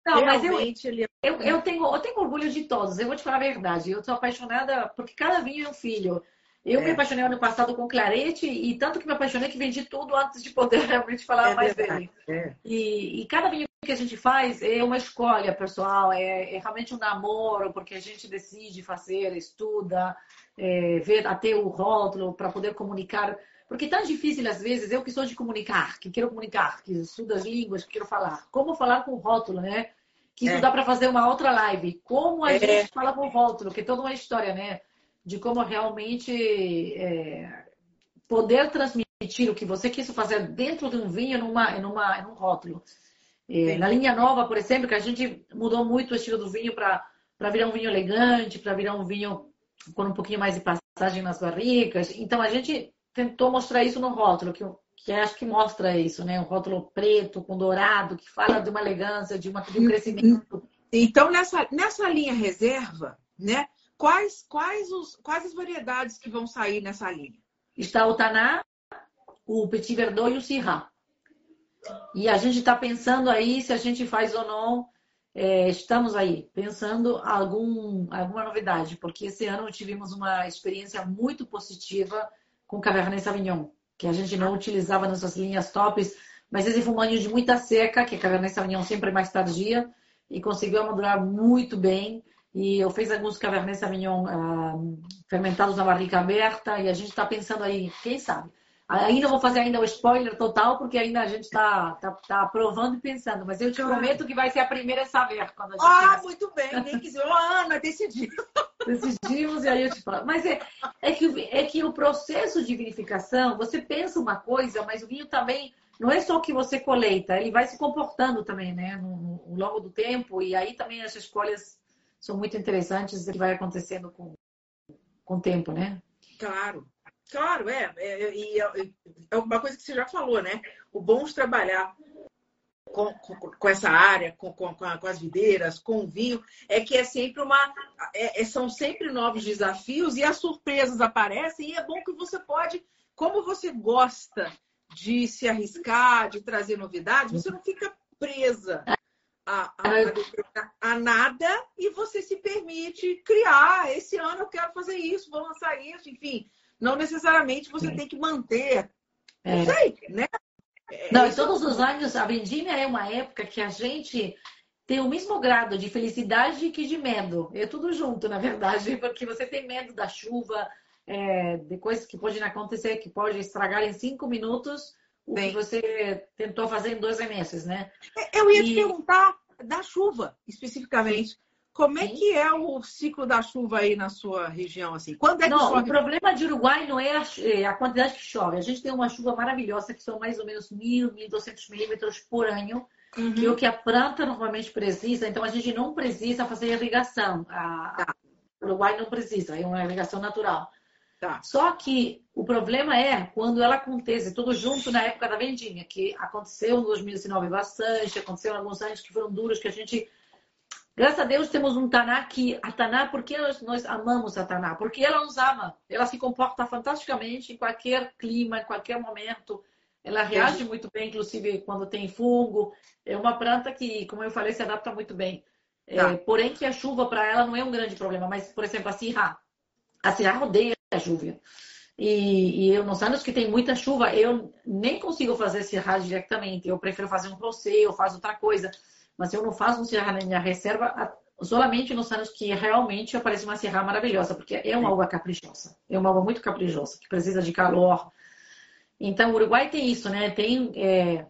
Não, mas eu, ele... É eu, eu, tenho, eu tenho orgulho de todos. Eu vou te falar a verdade. Eu sou apaixonada porque cada vinho é um filho. Eu é. me apaixonei ano passado com Clarete e tanto que me apaixonei que vendi tudo antes de poder realmente falar é mais verdade. dele. É. E, e, cada vinho que a gente faz é uma escolha pessoal, é, é realmente um namoro, porque a gente decide fazer, estuda, é, ver até o rótulo para poder comunicar. Porque é tão difícil às vezes, eu que sou de comunicar, que quero comunicar, que estudo as línguas, que quero falar. Como falar com o rótulo, né? Que isso é. dá para fazer uma outra live. Como a gente fala com o rótulo, que é toda uma história, né? De como realmente é, poder transmitir o que você quis fazer dentro de um vinho numa, numa, num rótulo. É, na linha nova, por exemplo, que a gente mudou muito o estilo do vinho para virar um vinho elegante, para virar um vinho com um pouquinho mais de passagem nas barricas. Então a gente tentou mostrar isso no rótulo, que, que acho que mostra isso, né? Um rótulo preto com dourado, que fala de uma elegância, de, uma, de um crescimento. Então, nessa, nessa linha reserva, né? Quais, quais, os, quais as variedades que vão sair nessa linha? Está o Taná, o Petit Verdot e o Syrah. E a gente está pensando aí se a gente faz ou não. É, estamos aí pensando algum, alguma novidade, porque esse ano tivemos uma experiência muito positiva com Cabernet Sauvignon, que a gente não utilizava nessas linhas tops, mas esse foi de muita seca, que a Cabernet Sauvignon sempre é mais tardia, e conseguiu madurar muito bem. E eu fiz alguns Cabernet Sauvignon uh, fermentados na barrica aberta e a gente está pensando aí, quem sabe? Ainda vou fazer ainda o spoiler total, porque ainda a gente está tá, tá provando e pensando. Mas eu te prometo que vai ser a primeira a saber quando a gente. Ah, muito bem. Nem quiser. Ana, decidimos. Decidimos e aí eu te falo. Mas é, é, que, é que o processo de vinificação, você pensa uma coisa, mas o vinho também não é só o que você colheita, ele vai se comportando também, né? No, no longo do tempo. E aí também as escolhas são muito interessantes e que vai acontecendo com, com o tempo, né? Claro, claro, é. é e é, é, uma coisa que você já falou, né? O bom de trabalhar com, com, com essa área, com, com, com, as videiras, com o vinho, é que é sempre uma. É, é, são sempre novos desafios e as surpresas aparecem, e é bom que você pode, como você gosta de se arriscar, de trazer novidades, você não fica presa a, a, a, nada e você se permite criar. Esse ano eu quero fazer isso, vou lançar isso, enfim. Não necessariamente você é. tem que manter. É. Não sei, né? É, não, e todos os anos, a vendimia é uma época que a gente tem o mesmo grado de felicidade que de medo. É tudo junto, na verdade, porque você tem medo da chuva, é, de coisas que podem acontecer, que pode estragar em cinco minutos o Bem, que você tentou fazer em dois meses, né? É, eu ia e... te perguntar da chuva, especificamente. como é que é o ciclo da chuva aí na sua região? assim? Quando é que não, chove? O problema de Uruguai não é a, é a, quantidade que chove. A gente tem uma chuva maravilhosa, que são mais ou menos 1.000, 1.200 milímetros por ano, uhum. que é o que a planta normalmente precisa. Então, a gente não precisa fazer irrigação. A, tá. O Uruguai não precisa, é uma irrigação natural. Tá. Só que o problema é quando ela acontece tudo junto na época da vendinha, que aconteceu em 2019 bastante, aconteceu em alguns anos que foram duros, que a gente Graças a Deus temos um Taná que a Taná, porque nós, nós amamos a Taná? Porque ela nos ama. Ela se comporta fantasticamente em qualquer clima, em qualquer momento. Ela reage muito bem, inclusive quando tem fungo. É uma planta que, como eu falei, se adapta muito bem. É, tá. É, porém, que a chuva para ela não é um grande problema. Mas, por exemplo, a Sirra. A Sirra odeia a chuva. E, e, eu, nos anos que tem muita chuva, eu nem consigo fazer Sirra diretamente. Eu prefiro fazer um procê, eu faço outra coisa mas eu não faço um serra na minha reserva solamente nos anos que realmente aparece uma serra maravilhosa, porque é uma uva caprichosa, é uma uva muito caprichosa, que precisa de calor. Então, o Uruguai tem isso, né? Tem é,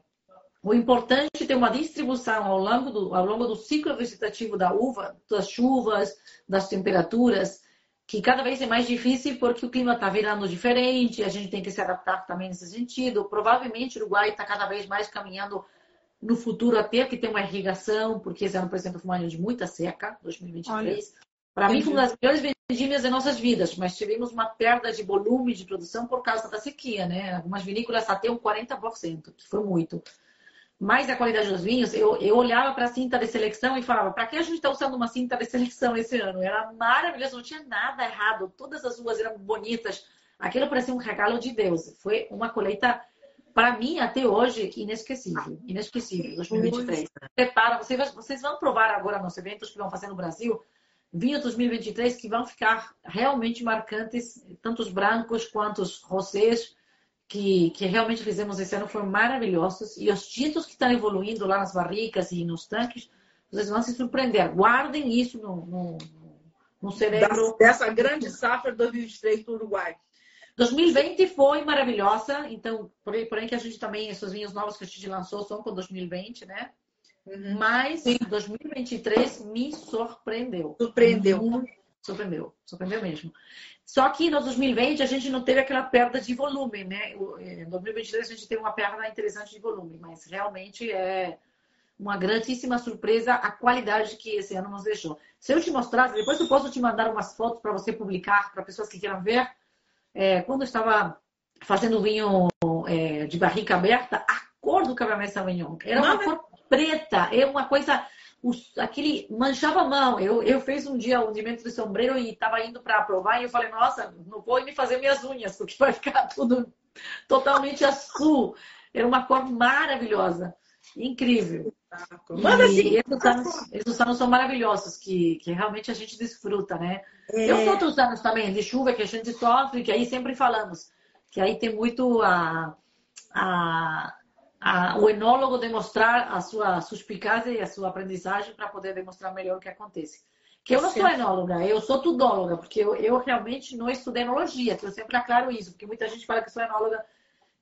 o importante é ter uma distribuição ao longo, do, ao longo do ciclo vegetativo da uva, das chuvas, das temperaturas, que cada vez é mais difícil porque o clima está virando diferente, a gente tem que se adaptar também nesse sentido. Provavelmente o Uruguai está cada vez mais caminhando no futuro até que tem uma irrigação, porque esse ano, por exemplo, foi um ano de muita seca, 2023. Para mim, foi uma das melhores vendímias de nossas vidas, mas tivemos uma perda de volume de produção por causa da sequia, né? Algumas vinícolas até um 40%, que foi muito. Mas a qualidade dos vinhos, eu, eu olhava para a cinta de seleção e falava, para que a gente está usando uma cinta de seleção esse ano? Era maravilhoso, não tinha nada errado, todas as uvas eram bonitas. Aquilo parecia um regalo de Deus. Foi uma colheita para mim, até hoje, inesquecível. Inesquecível, 2023. Prepara, vocês, vocês vão provar agora nos eventos que vão fazer no Brasil, vinhos 2023 que vão ficar realmente marcantes, tanto os brancos quanto os rosés, que, que realmente fizemos esse ano foram maravilhosos. E os títulos que estão evoluindo lá nas barricas e nos tanques, vocês vão se surpreender. Guardem isso no, no, no cérebro. Dessa grande safra 2023 do Uruguai. 2020 foi maravilhosa, então, porém, porém que a gente também, esses vinhos novos que a gente lançou são com 2020, né? Uhum. Mas Sim. 2023 me surpreendeu. Surpreendeu. Muito, surpreendeu, surpreendeu mesmo. Só que no 2020 a gente não teve aquela perda de volume, né? Em 2023 a gente teve uma perda interessante de volume, mas realmente é uma grandíssima surpresa a qualidade que esse ano nos deixou. Se eu te mostrar, depois eu posso te mandar umas fotos para você publicar para pessoas que queiram ver é, quando eu estava fazendo vinho é, de barrica aberta, a cor do Cabernet Sauvignon era uma cor preta, é uma coisa aquele manchava a mão. Eu, eu fiz um dia o hundimento de sombreiro e estava indo para provar e eu falei, nossa, não vou me fazer minhas unhas, porque vai ficar tudo totalmente azul. Era uma cor maravilhosa, incrível. Manda assim. Esses anos, esses anos são maravilhosos, que, que realmente a gente desfruta, né? É... E os outros anos também, de chuva, que a gente sofre, que aí sempre falamos, que aí tem muito a, a, a, o enólogo demonstrar a sua suspicácia e a sua aprendizagem para poder demonstrar melhor o que acontece. Que eu não sou enóloga, eu sou tudóloga, porque eu, eu realmente não estudei enologia, que eu sempre aclaro isso, porque muita gente fala que sou enóloga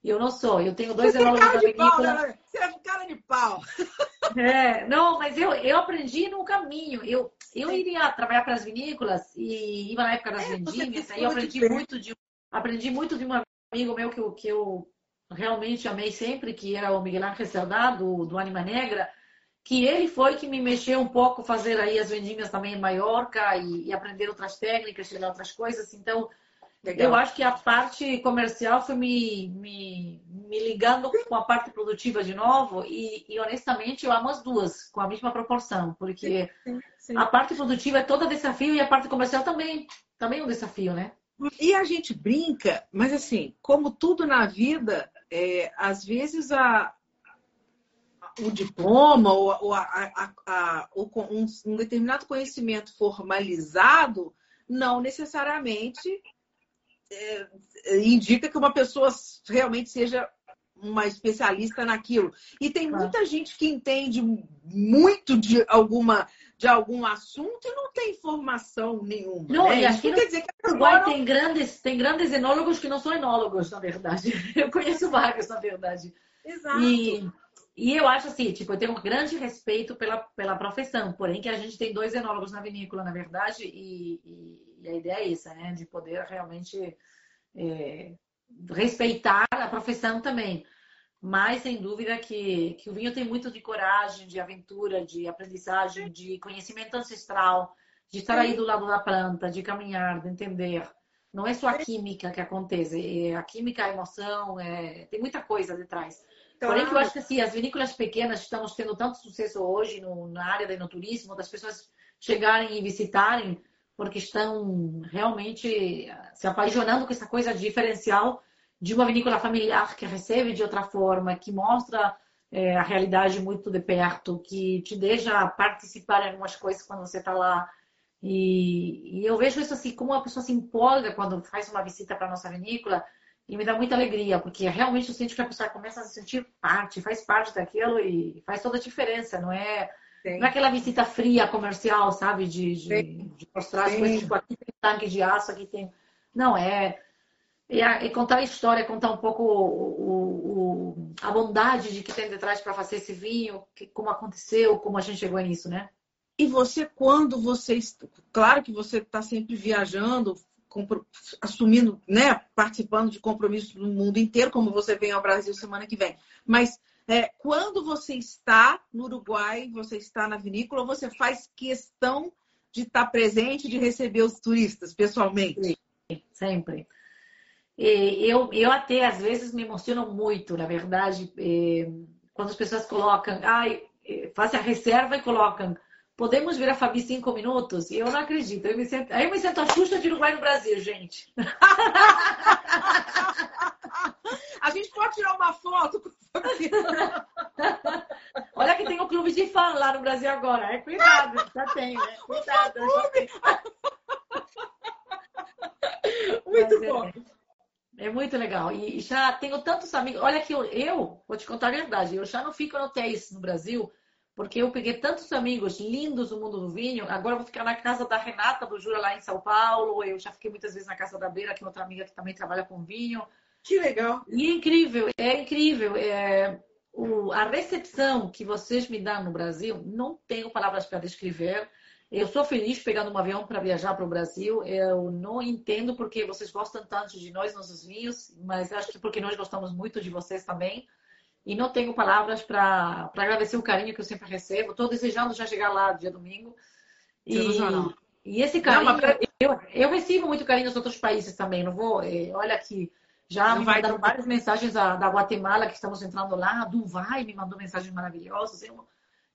e eu não sou. Eu tenho dois enólogos da vinícola. Né? Você é cara de pau. É, não, mas eu, eu aprendi no caminho. Eu, eu iria trabalhar para as vinícolas e ia na época das é, vendinhas. Aí eu aprendi muito de aprendi muito de um amigo meu que eu, que eu realmente amei sempre, que era o Miguel Ángel Cerdá, do, do Anima Negra, que ele foi que me mexeu um pouco fazer aí as vendinhas também em Maiorca e, e aprender outras técnicas, chegar outras coisas. Então, Legal. Eu acho que a parte comercial foi me, me, me ligando com a parte produtiva de novo e, e, honestamente eu amo as duas com a mesma proporção, porque sim, sim. a parte produtiva é toda desafio e a parte comercial também, também é um desafio, né? E a gente brinca, mas assim, como tudo na vida, é, às vezes a, o diploma ou, ou, a, a, ou um, um determinado conhecimento formalizado não necessariamente é, indica que uma pessoa realmente seja uma especialista naquilo. E tem muita gente que entende muito de alguma de algum assunto e não tem informação nenhuma. Não, né? e aqui quer dizer que Uruguai tem grandes tem grandes enólogos que não são enólogos, na verdade. Eu conheço vários, na verdade. Exato. E, e eu acho assim, tipo, eu tenho um grande respeito pela, pela profissão, porém que a gente tem dois enólogos na vinícola, na verdade, e, e, e a ideia é essa, né? De poder realmente é, respeitar a profissão também. Mas, sem dúvida, que, que o vinho tem muito de coragem, de aventura, de aprendizagem, de conhecimento ancestral, de estar aí do lado da planta, de caminhar, de entender. Não é só a química que acontece, é a química, a emoção, é... tem muita coisa detrás. Claro. Porém, eu acho que assim, as vinícolas pequenas estamos tendo tanto sucesso hoje no, na área do enoturismo, das pessoas chegarem e visitarem, porque estão realmente se apaixonando com essa coisa diferencial de uma vinícola familiar que recebe de outra forma, que mostra é, a realidade muito de perto, que te deixa participar em algumas coisas quando você está lá. E, e, eu vejo isso assim, como a pessoa se empolga quando faz uma visita para nossa vinícola, e me dá muita alegria, porque realmente eu sinto que a pessoa começa a se sentir parte, faz parte daquilo e faz toda a diferença, não é? Não é aquela visita fria comercial, sabe? De, de, de mostrar as coisas, tipo, aqui tem tanque de aço, aqui tem. Não, é e, a, e, contar a história, contar um pouco o, o, o, a bondade de que tem detrás para fazer esse vinho, que, como aconteceu, como a gente chegou nisso, né? E você, quando você. Claro que você está sempre viajando, assumindo, né, participando de compromissos no mundo inteiro, como você vem ao Brasil semana que vem. Mas é, quando você está no Uruguai, você está na vinícola, você faz questão de estar presente, de receber os turistas pessoalmente? Sim, sempre eu, eu até às vezes me emociono muito, na verdade, eh, quando as pessoas colocam, ai, eh, fazem a reserva e colocam, podemos ver a Fabi cinco minutos? E eu não acredito. Eu me sinto, aí eu me sinto a Xuxa de Uruguai no Brasil, gente. a gente pode tirar uma foto com a Fabi. Olha que tem um clube de fã lá no Brasil agora. É, cuidado, já tem, né? Cuidado. Muito Mas, bom. É... Muito legal. E já tenho tantos amigos. Olha que eu, eu, vou te contar a verdade, eu já não fico em hotéis no Brasil, porque eu peguei tantos amigos lindos do mundo do vinho. Agora eu vou ficar na casa da Renata do Jura lá em São Paulo. Eu já fiquei muitas vezes na casa da Beira, que é outra amiga que também trabalha com vinho. Que legal. E é incrível, é incrível. É, o, a recepção que vocês me dão no Brasil, não tenho palavras para descrever. Eu sou feliz pegando um avião para viajar para o Brasil. Eu não entendo porque vocês gostam tanto de nós, nossos vinhos, mas acho que porque nós gostamos muito de vocês também. E não tenho palavras para agradecer o carinho que eu sempre recebo. Estou desejando já chegar lá dia domingo. E, e esse carinho, não, eu, eu recebo muito carinho nos outros países também. Não vou. É, olha aqui. Já não me mandaram várias mensagens da, da, Guatemala que estamos entrando lá. Do Vai me mandou mensagens maravilhosas. Eu,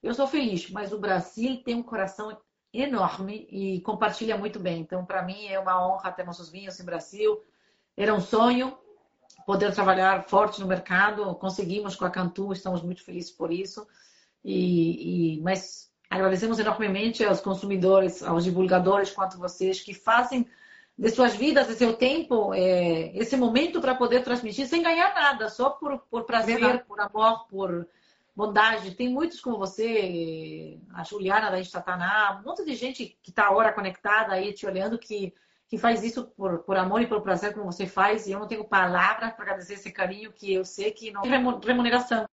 eu sou feliz, mas o Brasil tem um coração enorme e compartilha muito bem. Então, para mim, é uma honra ter nossos vinhos em Brasil. Era um sonho poder trabalhar forte no mercado. Conseguimos com a Cantu, estamos muito felizes por isso. E, e, mas agradecemos enormemente aos consumidores, aos divulgadores, quanto vocês que fazem de suas vidas, de seu tempo, é, esse momento para poder transmitir sem ganhar nada, só por, por prazer, Verdade. por amor, por bondade. Tem muitos como você, a Juliana da Instataná, um monte de gente que está agora conectada aí te olhando que, que faz isso por, por amor e por prazer como você faz. E eu não tenho palavras para agradecer esse carinho que eu sei que não tem remuneração.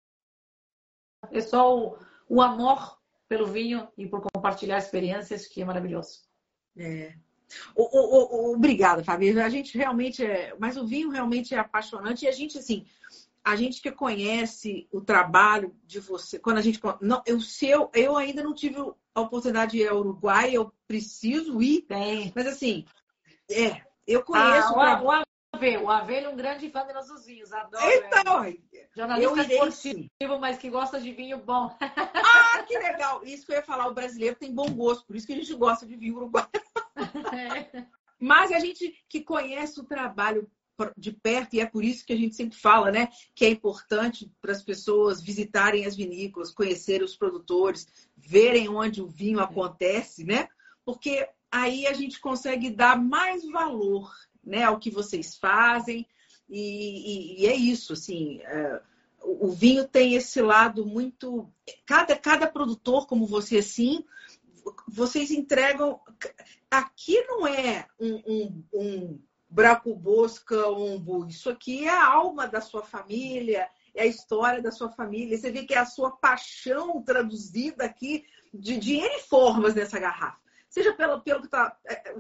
É só o, o amor pelo vinho e por compartilhar experiências que é maravilhoso. É. O, o, o, obrigada, Fabio. A gente realmente é. Mas o vinho realmente é apaixonante e a gente, assim, a gente que conhece o trabalho de você, quando a gente. Não, eu, se eu, eu ainda não tive a oportunidade de ir ao Uruguai, eu preciso ir. Bem. Mas assim, é, eu conheço. Ah, o, o, o Ave é um grande fã de nossos vinhos, adoro. Então, é. jornalista esportivo, mas que gosta de vinho bom. Ah, que legal! Isso que eu ia falar, o brasileiro tem bom gosto, por isso que a gente gosta de vinho uruguaio. É. Mas a gente que conhece o trabalho de perto, e é por isso que a gente sempre fala, né? Que é importante para as pessoas visitarem as vinícolas, conhecerem os produtores, verem onde o vinho acontece, né? Porque aí a gente consegue dar mais valor né, ao que vocês fazem. E, e, e é isso, assim. É, o vinho tem esse lado muito. Cada, cada produtor, como você, assim, vocês entregam. Aqui não é um, um, um Braco Bosca Umbu. Isso aqui é a alma da sua família, é a história da sua família. Você vê que é a sua paixão traduzida aqui de, de N formas nessa garrafa. Seja pelo, pelo que está. É,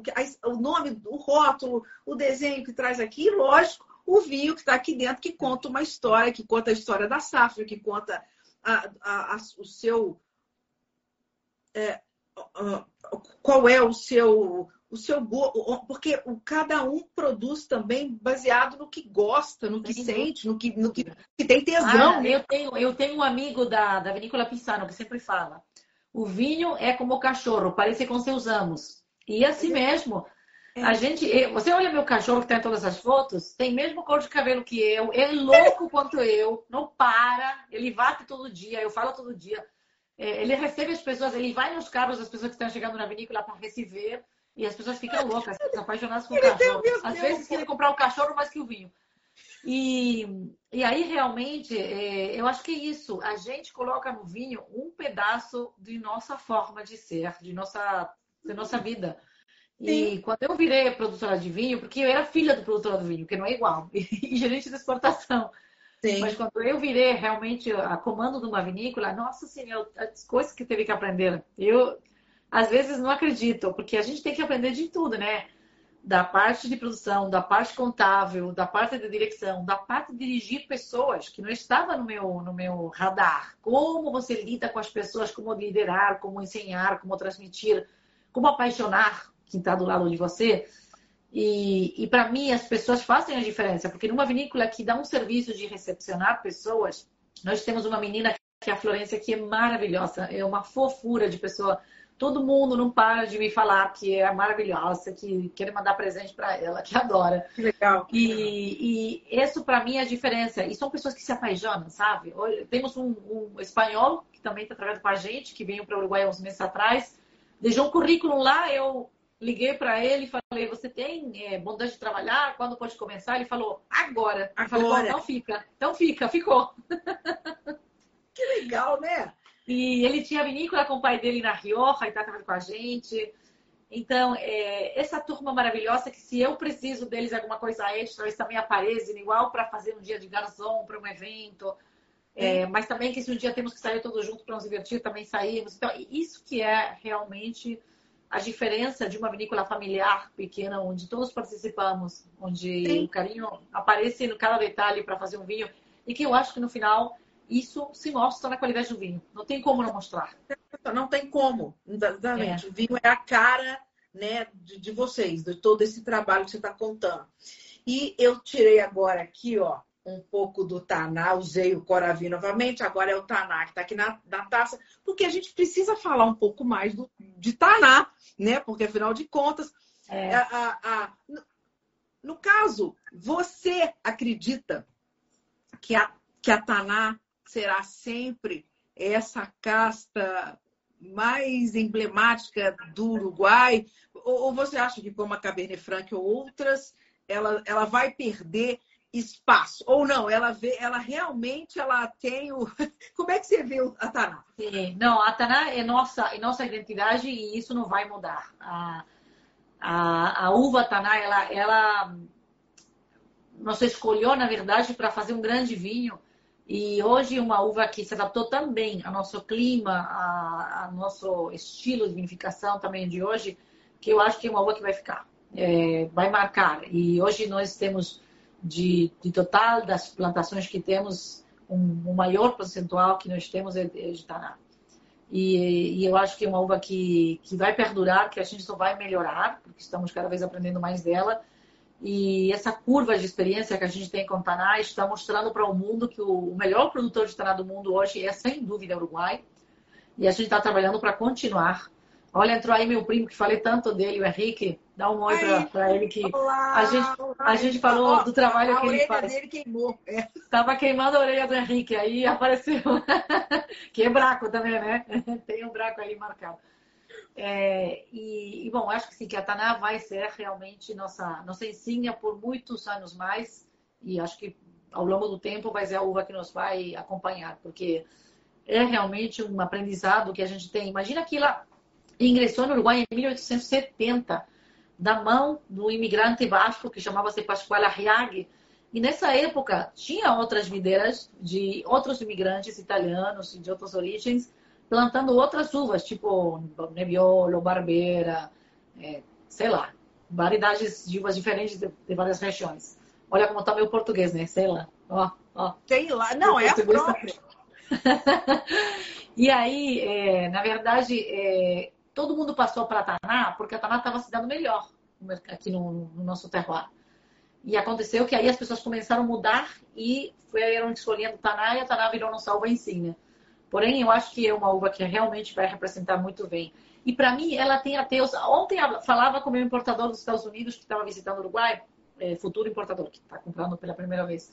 o nome, o rótulo, o desenho que traz aqui, lógico, o vinho que está aqui dentro, que conta uma história, que conta a história da safra, que conta a, a, a, o seu. É, qual é o seu o seu porque o, cada um produz também baseado no que gosta, no que Sim. sente, no que, no que, que tem tesão. Ah, eu, tenho, eu tenho um amigo da, da Vinícola Pissano que sempre fala: o vinho é como o cachorro, parece com seus amos. E assim é. mesmo. É. A gente, você olha meu cachorro que está em todas as fotos, tem mesmo cor de cabelo que eu, é louco quanto eu, não para, ele bate todo dia, eu falo todo dia. É, ele recebe as pessoas, ele vai nos carros das pessoas que estão chegando na vinícola para receber. E as pessoas ficam loucas, apaixonadas com o cachorro. Às vezes querem comprar o cachorro mais que o vinho. E, e aí, realmente, é, eu acho que é isso. A gente coloca no vinho um pedaço de nossa forma de ser, de nossa, de nossa vida. E Sim. quando eu virei produtora de vinho, porque eu era filha do produtor do vinho, que não é igual, e gerente de exportação. Sim. Mas quando eu virei realmente a comando de uma vinícola, nossa senhora, as coisas que teve que aprender. Eu, às vezes não acreditam, porque a gente tem que aprender de tudo, né? Da parte de produção, da parte contábil, da parte de direção, da parte de dirigir pessoas, que não estava no meu, no meu radar. Como você lida com as pessoas, como liderar, como ensinar, como transmitir, como apaixonar quem está do lado de você. E, e para mim, as pessoas fazem a diferença, porque numa vinícola que dá um serviço de recepcionar pessoas, nós temos uma menina que é a Florência, que é maravilhosa, é uma fofura de pessoa todo mundo não para de me falar que é maravilhosa, que quer mandar presente para ela, que adora. Legal. E, e isso para mim é a diferença. E são pessoas que se apaixonam, sabe? Temos um, um espanhol que também está trabalhando com a gente, que veio para o Uruguai uns meses atrás, deixou um currículo lá, eu liguei para ele e falei: Você tem é, bondade de trabalhar? Quando pode começar? Ele falou: Agora. Agora. Falei, então fica. Então fica, ficou. Que legal, né? E ele tinha vinícola com o pai dele na Rioja e estava com a gente. Então, é, essa turma maravilhosa que se eu preciso deles alguma coisa extra, eles também aparecem igual para fazer um dia de garçom para um evento. É, mas também que se um dia temos que sair todos juntos para nos divertir, também saímos. Então, isso que é realmente a diferença de uma vinícola familiar pequena, onde todos participamos, onde Sim. o carinho aparece em cada detalhe para fazer um vinho. E que eu acho que no final isso se mostra na qualidade do vinho. Não tem como não mostrar. Não tem como, exatamente. É. O vinho é a cara né, de, de vocês, de todo esse trabalho que você está contando. E eu tirei agora aqui, ó, um pouco do Taná, usei o Coravi novamente, agora é o Taná que está aqui na, na, taça, porque a gente precisa falar um pouco mais do, de Taná, né? Porque afinal de contas, é. a, a, a, no, no caso, você acredita que a, que a Taná será sempre essa casta mais emblemática do Uruguai? Ou, você acha que, como a Cabernet Franc ou outras, ela, ela vai perder espaço? Ou não, ela vê, ela realmente ela tem o. Como é que você vê a Taná? Sim, não, a Taná é nossa, é nossa identidade e isso não vai mudar. A, a, a uva Taná, ela, ela nos escolheu, na verdade, para fazer um grande vinho e hoje uma uva que se adaptou também ao nosso clima, ao nosso estilo de vinificação também de hoje, que eu acho que é uma uva que vai ficar, é, vai marcar. E hoje nós temos de, de, total das plantações que temos, um, o maior percentual que nós temos é, é de Taná. E, e, eu acho que é uma uva que, que vai perdurar, que a gente só vai melhorar, porque estamos cada vez aprendendo mais dela e essa curva de experiência que a gente tem com o Taná está mostrando para o mundo que o melhor produtor de Taná do mundo hoje é, sem dúvida, o Uruguai. E a gente está trabalhando para continuar. Olha, entrou aí meu primo, que falei tanto dele, o Henrique. Dá um oi para ele que olá, a gente, a gente falou do trabalho a que ele faz. dele queimou. É. Tava queimando a orelha do Henrique, aí apareceu. que é braco também, né? Tem um braco aí marcado. É, e, e, bom, acho que sim, que a Taná vai ser realmente nossa, nossa insígnia por muitos anos mais. E acho que ao longo do tempo vai ser a uva que nos vai acompanhar, porque é realmente um aprendizado que a gente tem. Imagina que ela ingressou no Uruguai em 1870, da mão do imigrante vasco que chamava-se Pascoal Arriague. E nessa época tinha outras videiras de outros imigrantes italianos e de outras origens plantando outras uvas, tipo Nebbiolo, Barbera, é, sei lá, variedades de uvas diferentes de, de, várias regiões. Olha como está meu português, né? Sei lá. Ó, ó. Sei lá. Não, é a própria. e aí, é, na verdade, é, todo mundo passou para Taná porque a Taná estava se dando melhor aqui no, no nosso terroir. E aconteceu que aí as pessoas começaram a mudar e foram escolhendo Taná e a Taná virou nossa uva insígnia. Porém, eu acho que é uma uva que realmente vai representar muito bem. E para mim, ela tem até. Ontem eu falava com o meu importador dos Estados Unidos, que estava visitando o Uruguai, é, futuro importador, que está comprando pela primeira vez.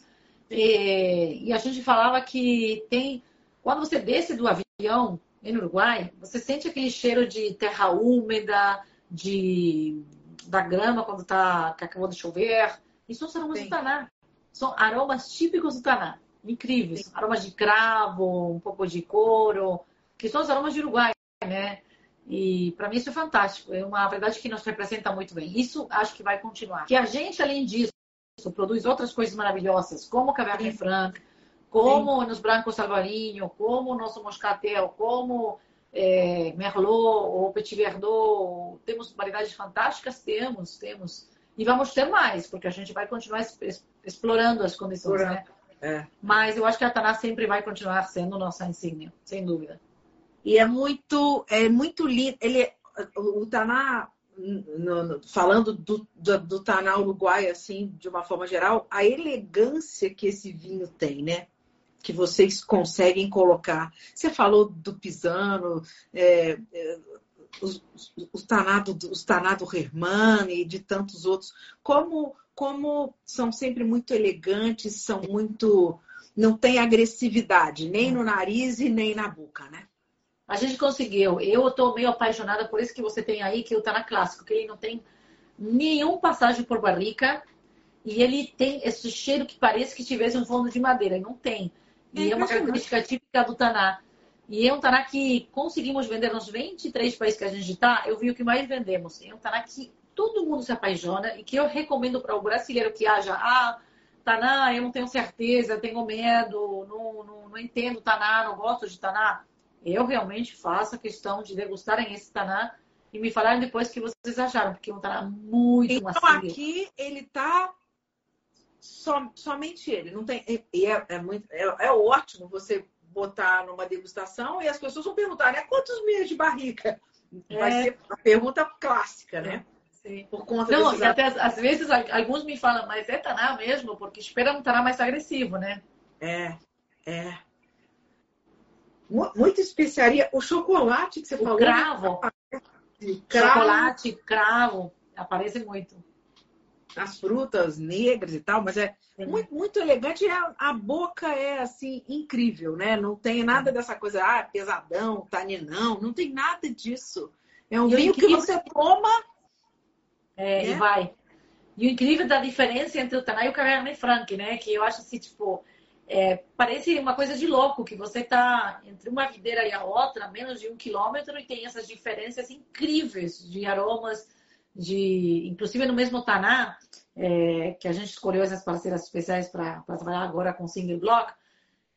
E, e, a gente falava que tem. Quando você desce do avião no Uruguai, você sente aquele cheiro de terra úmida, de da grama quando tá, que acabou de chover. Isso são aromas Sim. do Taná. São aromas típicos do Taná. Incríveis. Aromas de cravo, um pouco de couro, que são os aromas de Uruguai, né? E para mim isso é fantástico. É uma verdade que nos representa muito bem. Isso acho que vai continuar. Que a gente, além disso, produz outras coisas maravilhosas, como o Cabernet Franc, como Sim. nos Brancos Alvarinho, como o nosso Moscatel, como é, Merlot ou Petit Verdot. Temos variedades fantásticas? Temos, temos. E vamos ter mais, porque a gente vai continuar explorando as condições, né? É. Mas eu acho que a Taná sempre vai continuar sendo nossa insígnia, sem dúvida. E é muito, é muito lindo. Ele, o Taná, no, no, falando do, do, do Taná uruguai, assim, de uma forma geral, a elegância que esse vinho tem, né? Que vocês conseguem colocar. Você falou do Pisano, é, é, os, os, Tanado, os Tanado Hermani e de tantos outros. Como, como são sempre muito elegantes, são muito. não tem agressividade, nem no nariz e nem na boca, né? A gente conseguiu. Eu estou meio apaixonada por isso que você tem aí, que o Taná Clássico, que ele não tem nenhum passagem por barrica e ele tem esse cheiro que parece que tivesse um fundo de madeira. E não tem. E é, é uma característica típica do Taná. E é um Taná que conseguimos vender nos 23 países que a gente está. Eu vi o que mais vendemos. É um Taná que todo mundo se apaixona e que eu recomendo para o brasileiro que haja. Ah, Taná, eu não tenho certeza, tenho medo, não, não, não entendo Taná, não gosto de Taná eu realmente faço a questão de degustarem esse taná e me falarem depois o que vocês acharam, porque é um taná muito então, macio. Então aqui ele tá som, somente ele, não tem e é, é, muito é, é, ótimo você botar numa degustação e as pessoas vão perguntar, né, quantos meses de barrica? Vai é. ser a pergunta clássica, né? Sim. Por conta não, desses... até às vezes alguns me falam, mas é taná mesmo, porque espera um taná mais agressivo, né? É, é muita especiaria. O chocolate que você o falou. Cravo. cravo. Chocolate, cravo, aparece muito. As frutas negras e tal, mas é muito, muito elegante. A, a boca é assim, incrível, né? Não tem nada dessa coisa, ah, pesadão, taninão, não tem nada disso. É um e vinho que você toma. É, e vai. E o incrível da diferença entre o Taná e o Cabernet Franc, né? Que eu acho assim, tipo, é, parece uma coisa de louco, que você está entre uma videira e a outra, menos de um quilômetro, e tem essas diferenças incríveis de aromas, de inclusive no mesmo Taná, é, que a gente escolheu essas parceiras especiais para trabalhar agora com single block,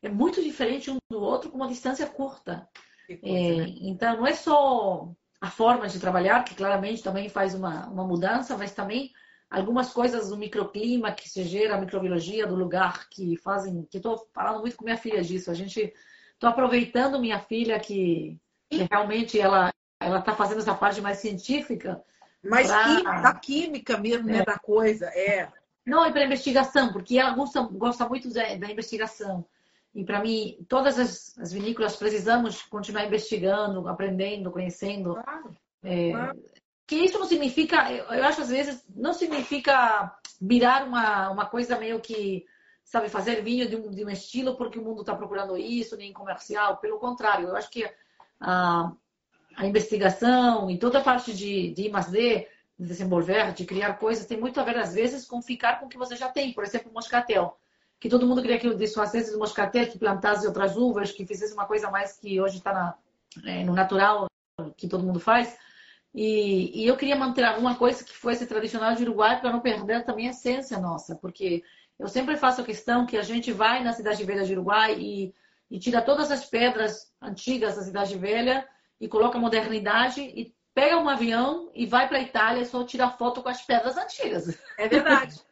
é muito diferente um do outro com uma distância curta. Coisa, é, né? Então, não é só a forma de trabalhar, que claramente também faz uma, uma mudança, mas também algumas coisas do microclima que se gera, a microbiologia do lugar que fazem, que estou falando muito com minha filha disso. A gente estou aproveitando minha filha que, que realmente ela ela está fazendo essa parte mais científica. Mais pra... química, da química mesmo, né, é. né, da coisa, é. Não, é para investigação, porque ela gosta, gosta muito da, da investigação. E para mim, todas as, as, vinícolas precisamos continuar investigando, aprendendo, conhecendo. Claro, é, claro que isso não significa, eu acho às vezes, não significa virar uma, uma coisa meio que, sabe, fazer vinho de um, de um estilo porque o mundo está procurando isso, nem comercial. Pelo contrário, eu acho que a, a investigação e toda a parte de, de I+D, de desenvolver, de criar coisas, tem muito a ver, às vezes, com ficar com o que você já tem. Por exemplo, o moscatel. Que todo mundo queria que eu desfazesse o moscatel, que plantasse outras uvas, que fizesse uma coisa mais que hoje está é, no natural, que todo mundo faz. E, e, eu queria manter alguma coisa que fosse tradicional de Uruguai para não perder também a essência nossa, porque Eu sempre faço questão que a gente vai na Cidade Velha de Uruguai e, e tira todas as pedras antigas da Cidade Velha e coloca modernidade e pega um avião e vai para a Itália e só tira foto com as pedras antigas. É verdade.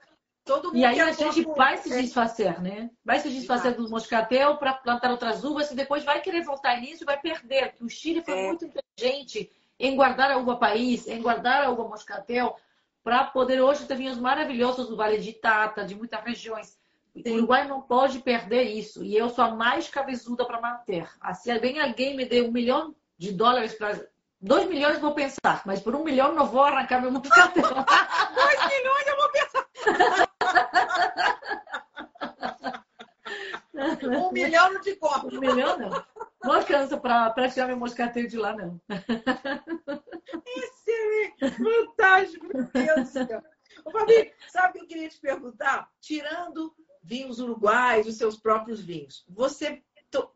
Todo mundo e aí a gente vai se desfazer, né? Vai se desfazer do moscatel para plantar outras uvas e depois vai querer voltar nisso e vai perder. O Chile foi é. muito inteligente em guardar a uva país, em guardar a uva moscatel, para poder hoje ter vinhos maravilhosos do Vale de Tata, de muitas regiões. Sim. O Uruguai não pode perder isso. E eu sou a mais cabeçuda para manter. Assim, bem alguém me dê um milhão de dólares para. Dois milhões vou pensar, mas por um milhão não vou arrancar meu moscatel. Dois milhões eu vou pensar. um milhão não te compro. Um milhão não. Não alcança para tirar meu moscatel de lá, não. Esse é fantástico, meu Deus do céu. Ô, Fabi, sabe o que eu queria te perguntar? Tirando vinhos uruguais, os seus próprios vinhos, você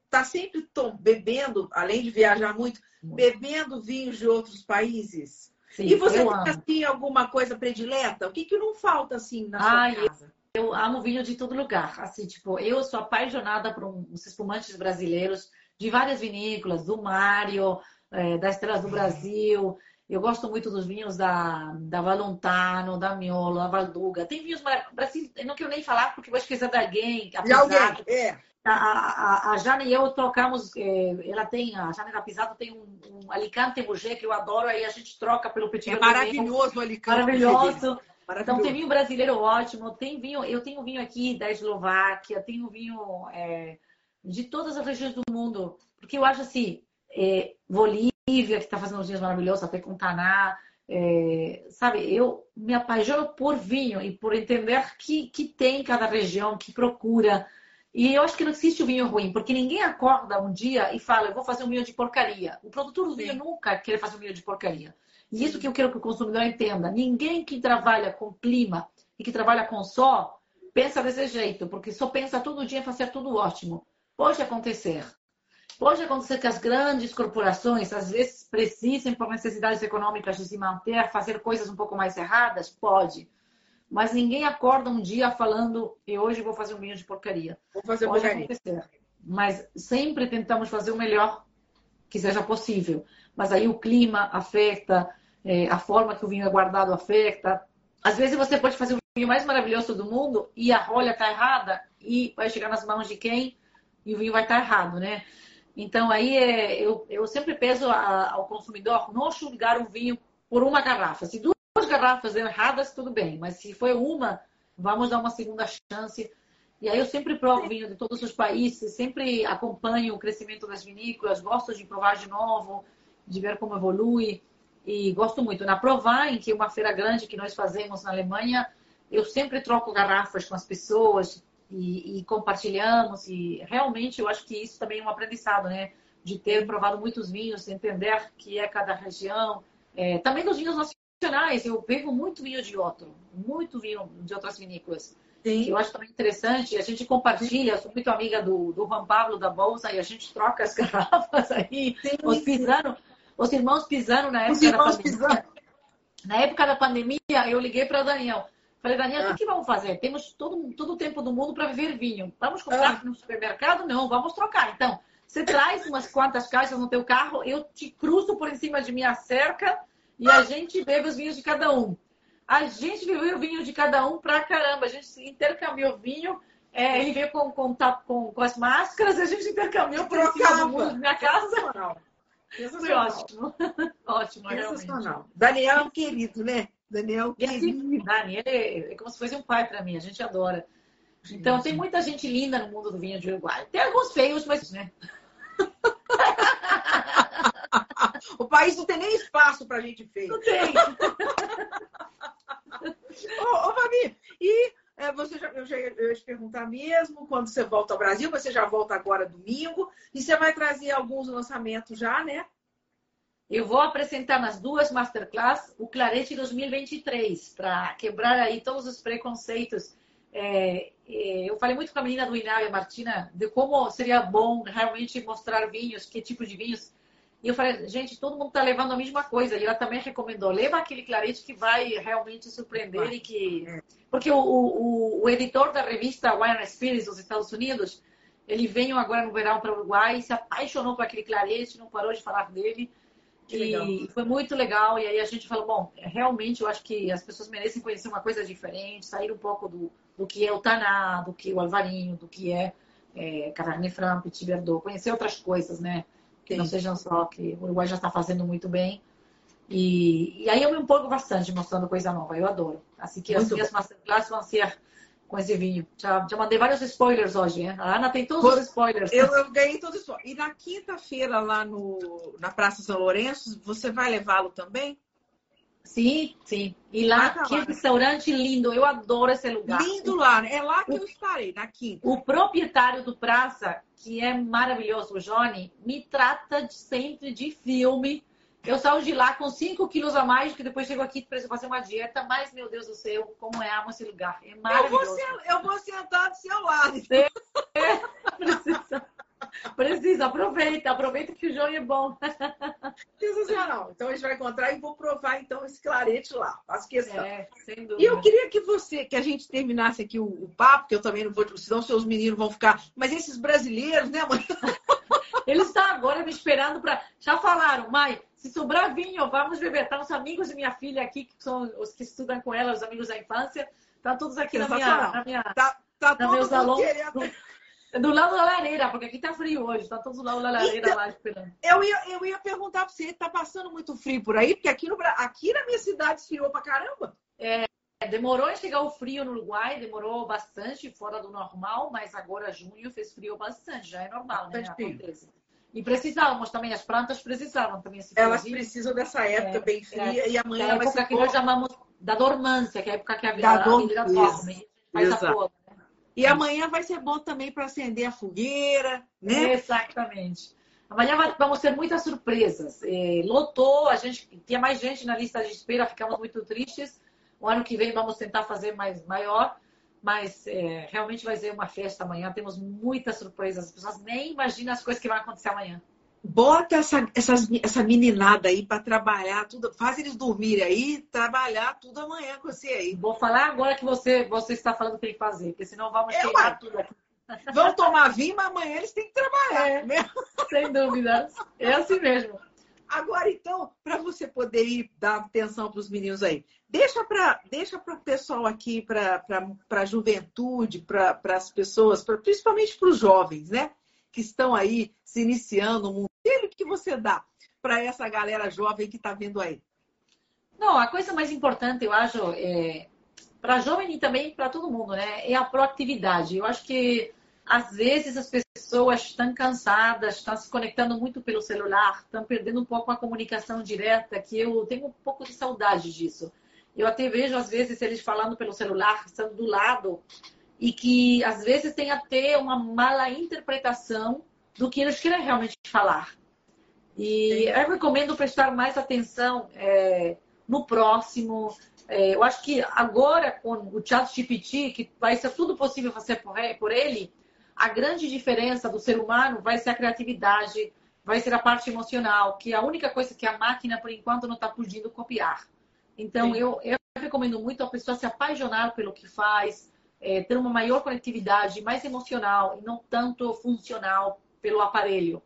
está sempre bebendo, além de viajar muito, bebendo vinhos de outros países? Sim, e você tem assim alguma coisa predileta? O que, que não falta assim na sua Ai, casa? Eu amo vinho de todo lugar. Assim, tipo, eu sou apaixonada por uns espumantes brasileiros de várias vinícolas, do Mário, é, das Estrelas do Brasil. Eu gosto muito dos vinhos da, da Valontano, da Miolo, da Valduga. Tem vinhos Brasil, eu não quero nem falar porque vou esquecer de alguém. De alguém, é. A, a, a Jane e eu trocamos, é, ela tem, a Jane Rapizato tem um, um Alicante Bouger que eu adoro, aí a gente troca pelo Petit É maravilhoso o Alicante. Maravilhoso. Então tem vinho brasileiro ótimo, tem vinho, eu tenho vinho aqui da Eslováquia, tenho vinho é, de todas as regiões do mundo, porque eu acho assim, é, Bolívia que está fazendo uns vinhos maravilhosos, até com Taná, é, sabe, eu me apaixono por vinho e por entender que, que tem cada região, que procura. E eu acho que não existe o vinho ruim, porque ninguém acorda um dia e fala, eu vou fazer um vinho de porcaria. O produtor do vinho nunca quer fazer um vinho de porcaria. E isso que eu quero que o consumidor entenda. Ninguém que trabalha com clima e que trabalha com sol pensa desse jeito, porque só pensa todo dia em fazer tudo ótimo. Pode acontecer. Pode acontecer que as grandes corporações, às vezes, precisem, por necessidades econômicas, de se manter, fazer coisas um pouco mais erradas? Pode. Mas ninguém acorda um dia falando, e hoje vou fazer um vinho de porcaria. Vou fazer Pode porcaria. acontecer. Mas sempre tentamos fazer o melhor que seja possível. Mas aí o clima afeta, é, a forma que o vinho é guardado afeta. Às vezes você pode fazer o vinho mais maravilhoso do mundo e a rolha está errada e vai chegar nas mãos de quem e o vinho vai estar tá errado, né? Então aí é, eu, eu sempre peço a, ao consumidor não julgar o vinho por uma garrafa. Se duas garrafas erradas, tudo bem, mas se foi uma, vamos dar uma segunda chance. E aí eu sempre provo vinho de todos os países, sempre acompanho o crescimento das vinícolas, gosto de provar de novo, de ver como evolui e gosto muito. Na Provine, que é uma feira grande que nós fazemos na Alemanha, eu sempre troco garrafas com as pessoas e, e, compartilhamos. E realmente eu acho que isso também é um aprendizado, né? De ter provado muitos vinhos, entender que é cada região. É, também dos vinhos nacionais, eu pego muito vinho de outro, muito vinho de outras vinícolas. Sim. eu acho também interessante, a gente compartilha, sou muito amiga do, do Juan Pablo da Bolsa e a gente troca as garrafas aí, sim, os os irmãos pisando na época da pandemia. Na época da pandemia, eu liguei para Daniel. Falei, Daniel, ah. o que vamos fazer? Temos todo, todo o tempo do mundo para viver vinho. Vamos comprar ah. no supermercado? Não, vamos trocar. Então, você traz umas quantas caixas no teu carro, eu te cruzo por cima de minha cerca e a gente bebe os vinhos de cada um. A gente bebeu o vinho de cada um pra caramba. A gente intercambiou vinho. É, ele veio com, com, com, com as máscaras, a gente intercambiou por cima do mundo minha casa. Foi ótimo. ótimo, realmente. Daniel é um querido, né? Daniel querido. Daniel é, é como se fosse um pai para mim, a gente adora. Então, sim, tem muita gente linda no mundo do vinho de Uruguai. Tem alguns feios, mas, né? o país não tem nem espaço para gente feia. Não tem. ô, ô, Fabi, e é, você já, eu já eu ia te perguntar mesmo, quando você volta ao Brasil, você já volta agora domingo, e você vai trazer alguns lançamentos já, né? Eu vou apresentar nas duas masterclass o Clarete 2023, para quebrar aí todos os preconceitos. É, é, eu falei muito com a menina do Inário, Martina, de como seria bom realmente mostrar vinhos, que tipo de vinhos. E eu falei, gente, todo mundo está levando a mesma coisa. E ela também recomendou, leva aquele clarete que vai realmente surpreender vai. e que... Porque o, o, o, editor da revista Wine Spirits dos Estados Unidos, ele veio agora no verão para o Uruguai se apaixonou por aquele clarete, não parou de falar dele. E foi muito legal. E aí a gente falou, bom, realmente eu acho que as pessoas merecem conhecer uma coisa diferente, sair um pouco do, do que é o Taná, do que é o Alvarinho, do que é, é Cabernet Franc, Petit Verdot, conhecer outras coisas, né? Que Sim. não sejam só que o Uruguai já está fazendo muito bem. E, e aí eu me empolgo bastante mostrando coisa nova, eu adoro. Assim que muito as minhas masterclasses vão ser com esse vinho. Já, já mandei vários spoilers hoje, né? A Ana tem todos os spoilers. Eu, eu ganhei todos os spoilers. E na quinta-feira, lá no, na Praça São Lourenço, você vai levá-lo também? Sim, sim. E lá, ah, que restaurante lindo. Eu adoro esse lugar. Lindo lá. É lá que o, eu estarei, na quinta. O proprietário do Praça, que é maravilhoso, o Johnny, me trata sempre de filme eu saio de lá com 5 quilos a mais, que depois chego aqui para fazer uma dieta, mas, meu Deus do céu, como é amo esse lugar. É maravilhoso. Eu vou, eu vou sentar do seu lado. É, precisa. Precisa, aproveita, aproveita que o João é bom. Sensacional. Então a gente vai encontrar e vou provar então esse clarete lá. Faço questão. É, sem dúvida. E eu queria que você, que a gente terminasse aqui o, o papo, que eu também não vou, senão seus meninos vão ficar. Mas esses brasileiros, né, mãe? Eles estão agora me esperando para. Já falaram, mãe, se sobrar vinho, vamos beber. Estão os amigos de minha filha aqui, que são os que estudam com ela, os amigos da infância. Estão todos aqui na minha, na minha. Tá, tá na meus alunos. Do, do, lado da lareira, porque aqui tá frio hoje, tá todos do lado da lareira então, lá esperando. Eu ia, eu ia perguntar para você, tá passando muito frio por aí? Porque aqui, no, aqui na minha cidade esfriou pra caramba. É, demorou a chegar o frio no Uruguai, demorou bastante, fora do normal, mas agora junho fez frio bastante, já é normal, né? Acontece. E precisávamos também, as plantas precisavam também. Esse Elas precisam dessa época é, bem fria é, e amanhã a época que nós chamamos da dormância, que é a época que a, vida, dorme. Né? E amanhã vai ser bom também para acender a fogueira, né? Exatamente. Amanhã vamos ter muitas surpresas. É, lotou, a gente tinha mais gente na lista de espera, ficamos muito tristes. O ano que vem vamos tentar fazer mais maior mas é, realmente vai ser uma festa amanhã. Temos muitas surpresas. As pessoas nem imaginam as coisas que vão acontecer amanhã. Bota essa, essas, essa meninada aí para trabalhar tudo. Faz eles dormirem aí, trabalhar tudo amanhã com você aí. Vou falar agora que você, você está falando o que tem que fazer, porque senão vamos é, queimar tudo aqui. Vão tomar vinho, mas amanhã eles têm que trabalhar. É, né? Sem dúvida. É assim mesmo. Agora, então, para você poder ir dar atenção para os meninos aí, deixa para deixa o pessoal aqui, para a juventude, para as pessoas, pra, principalmente para os jovens, né? Que estão aí se iniciando no mundo. O que você dá para essa galera jovem que está vindo aí? Não, a coisa mais importante, eu acho, é, para jovem e também para todo mundo, né? É a proatividade. Eu acho que às vezes as pessoas estão cansadas, estão se conectando muito pelo celular, estão perdendo um pouco a comunicação direta, que eu tenho um pouco de saudade disso. Eu até vejo, às vezes, eles falando pelo celular, estando do lado, e que às vezes tem até uma mala interpretação do que eles querem realmente falar. E eu recomendo prestar mais atenção é, no próximo. É, eu acho que agora, com o chat GPT, que vai ser tudo possível fazer por ele, a grande diferença do ser humano vai ser a criatividade, vai ser a parte emocional, que é a única coisa que a máquina, por enquanto, não está podendo copiar. Então, eu, eu, recomendo muito a pessoa se apaixonar pelo que faz, é, ter uma maior conectividade, mais emocional e não tanto funcional pelo aparelho.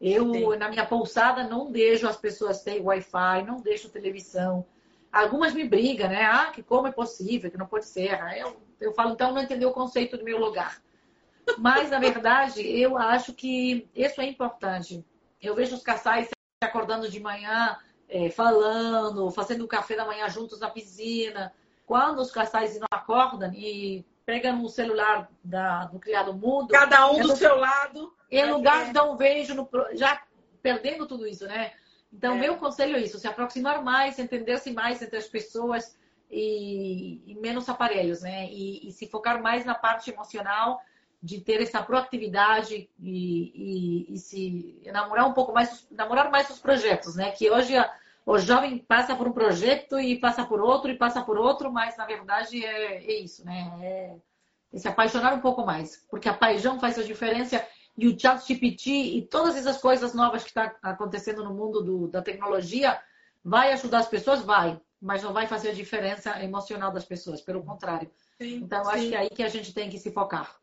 Eu, Sim. na minha pousada, não deixo as pessoas terem Wi-Fi, não deixo televisão. Algumas me brigam, né? Ah, que como é possível, que não pode ser. Eu, eu falo, então não entendeu o conceito do meu lugar. Mas, na verdade, eu acho que isso é importante. Eu vejo os casais se acordando de manhã, é, falando, fazendo o café da manhã juntos na piscina. Quando os casais não acordam e pegam o celular da, do criado mudo. Cada um é do seu lado. Em lugar de dar um beijo, no, já perdendo tudo isso, né? Então, é. meu conselho é isso: se aproximar mais, entender-se mais entre as pessoas e, e menos aparelhos, né? E, e, se focar mais na parte emocional de ter essa proatividade e, e, e, se enamorar um pouco mais, namorar mais os projetos, né? Que hoje a, o jovem passa por um projeto e passa por outro e passa por outro, mas na verdade é, é isso, né? É, é se apaixonar um pouco mais, porque a paixão faz a diferença e o chat GPT e todas essas coisas novas que estão tá acontecendo no mundo do, da tecnologia, vai ajudar as pessoas? Vai, mas não vai fazer a diferença emocional das pessoas, pelo contrário. Sim, então, sim. acho que é aí que a gente tem que se focar.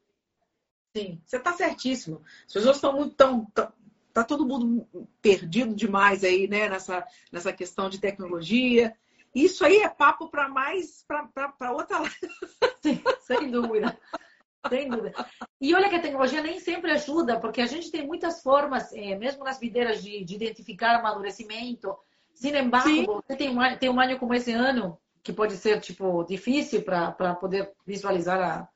Sim, você está certíssimo. As pessoas estão muito tão, tão, tá todo mundo perdido demais aí, né, nessa, nessa questão de tecnologia. Isso aí é papo para mais para outra Sim, sem dúvida. Sem dúvida. E olha que a tecnologia nem sempre ajuda, porque a gente tem muitas formas, é, mesmo nas videiras, de, de, identificar amadurecimento. Sin embargo, Sim. você tem um, tem um ano como esse ano, que pode ser tipo difícil para poder visualizar a,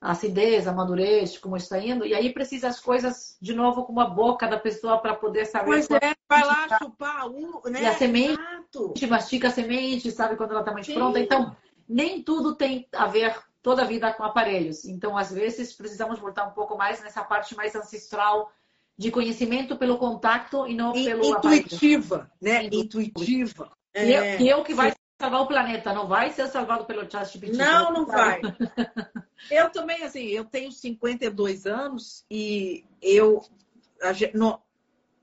a acidez, a madurez, como está indo, e aí precisa as coisas de novo com a boca da pessoa para poder saber. Pois é, vai lá chupar um, né? E a semente, Exato. a gente mastica a semente, sabe quando ela está mais Sim. pronta. Então, nem tudo tem a ver toda a vida com aparelhos. Então, às vezes, precisamos voltar um pouco mais nessa parte mais ancestral de conhecimento pelo contato e não pelo intuitiva, né? Intuitiva. E, é, e eu que vai salvar o planeta, não vai ser salvado pelo ChatGPT. Não, não vai. eu também, assim, eu tenho 52 anos e eu gente, no,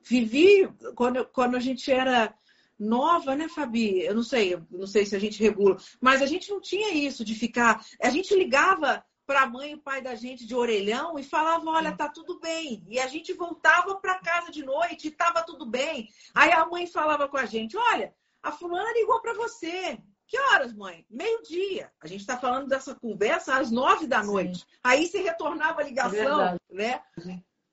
vivi quando, quando a gente era nova, né, Fabi? Eu não sei, eu não sei se a gente regula, mas a gente não tinha isso de ficar. A gente ligava para a mãe e o pai da gente de orelhão e falava: Olha, tá tudo bem. E a gente voltava para casa de noite e tava tudo bem. Aí a mãe falava com a gente: Olha, a fulana ligou para você. Que horas, mãe? Meio-dia. A gente está falando dessa conversa às nove da noite. Sim. Aí se retornava a ligação, é né?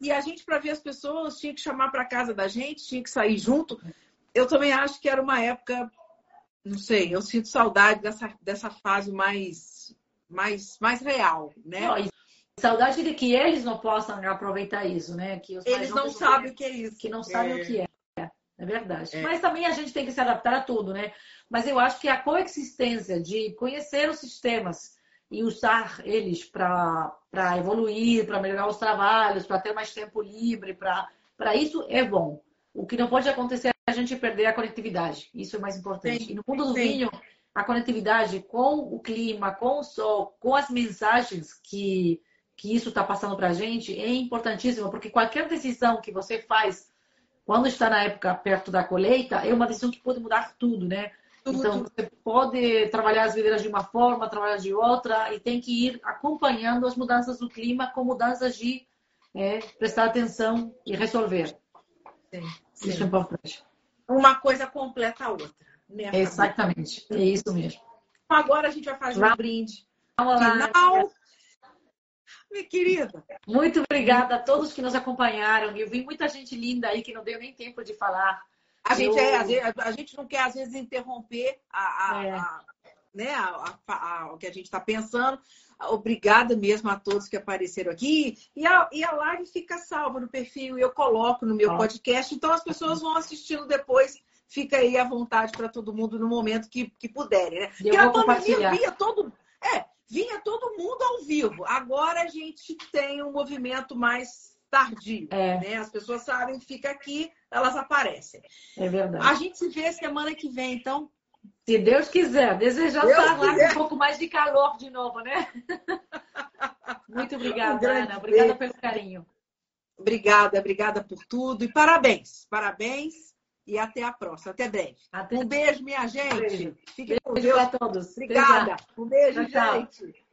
E a gente, para ver as pessoas, tinha que chamar para casa da gente, tinha que sair junto. Eu também acho que era uma época, não sei, eu sinto saudade dessa, dessa fase mais, mais, mais real, né? Não, saudade de que eles não possam aproveitar isso, né? Que eles não sabem o que é isso. Que não sabem é. o que é. É verdade. É. Mas também a gente tem que se adaptar a tudo, né? Mas eu acho que a coexistência de conhecer os sistemas e usar eles para evoluir, para melhorar os trabalhos, para ter mais tempo livre, para isso é bom. O que não pode acontecer é a gente perder a conectividade. Isso é mais importante. Sim, e no mundo do sim. vinho, a conectividade com o clima, com o sol, com as mensagens que, que isso está passando para a gente é importantíssimo, porque qualquer decisão que você faz quando está na época perto da colheita, é uma decisão que pode mudar tudo, né? Tudo, então, tudo. você pode trabalhar as videiras de uma forma, trabalhar de outra, e tem que ir acompanhando as mudanças do clima com mudanças de é, prestar atenção e resolver. Sim, sim. Isso é importante. Uma coisa completa a outra. Né, Exatamente, é isso mesmo. Agora a gente vai fazer um brinde. Final minha querida. Muito obrigada a todos que nos acompanharam. Eu vi muita gente linda aí que não deu nem tempo de falar. A, gente, é, a, gente não quer, às vezes, interromper a, a, é. a né, o que a gente está pensando. Obrigada mesmo a todos que apareceram aqui. E a, e a live fica salva no perfil e eu coloco no meu podcast. Então as pessoas vão assistindo depois. Fica aí à vontade para todo mundo no momento que, que puderem. Né? Eu Porque vou pandemia via todo. É, vinha todo mundo ao vivo. Agora a gente tem um movimento mais tardio, é. né? As pessoas sabem fica aqui, elas aparecem. É verdade. A gente se vê semana que vem, então. Se Deus quiser, desejar estar lá com um pouco mais de calor de novo, né? Muito obrigada, um Ana. Obrigada beijo. pelo carinho. Obrigada, obrigada por tudo e parabéns, parabéns e até a próxima, até breve. Até... Um beijo, minha gente. Fiquem com Deus. todos. Obrigada. Um beijo, tchau, gente.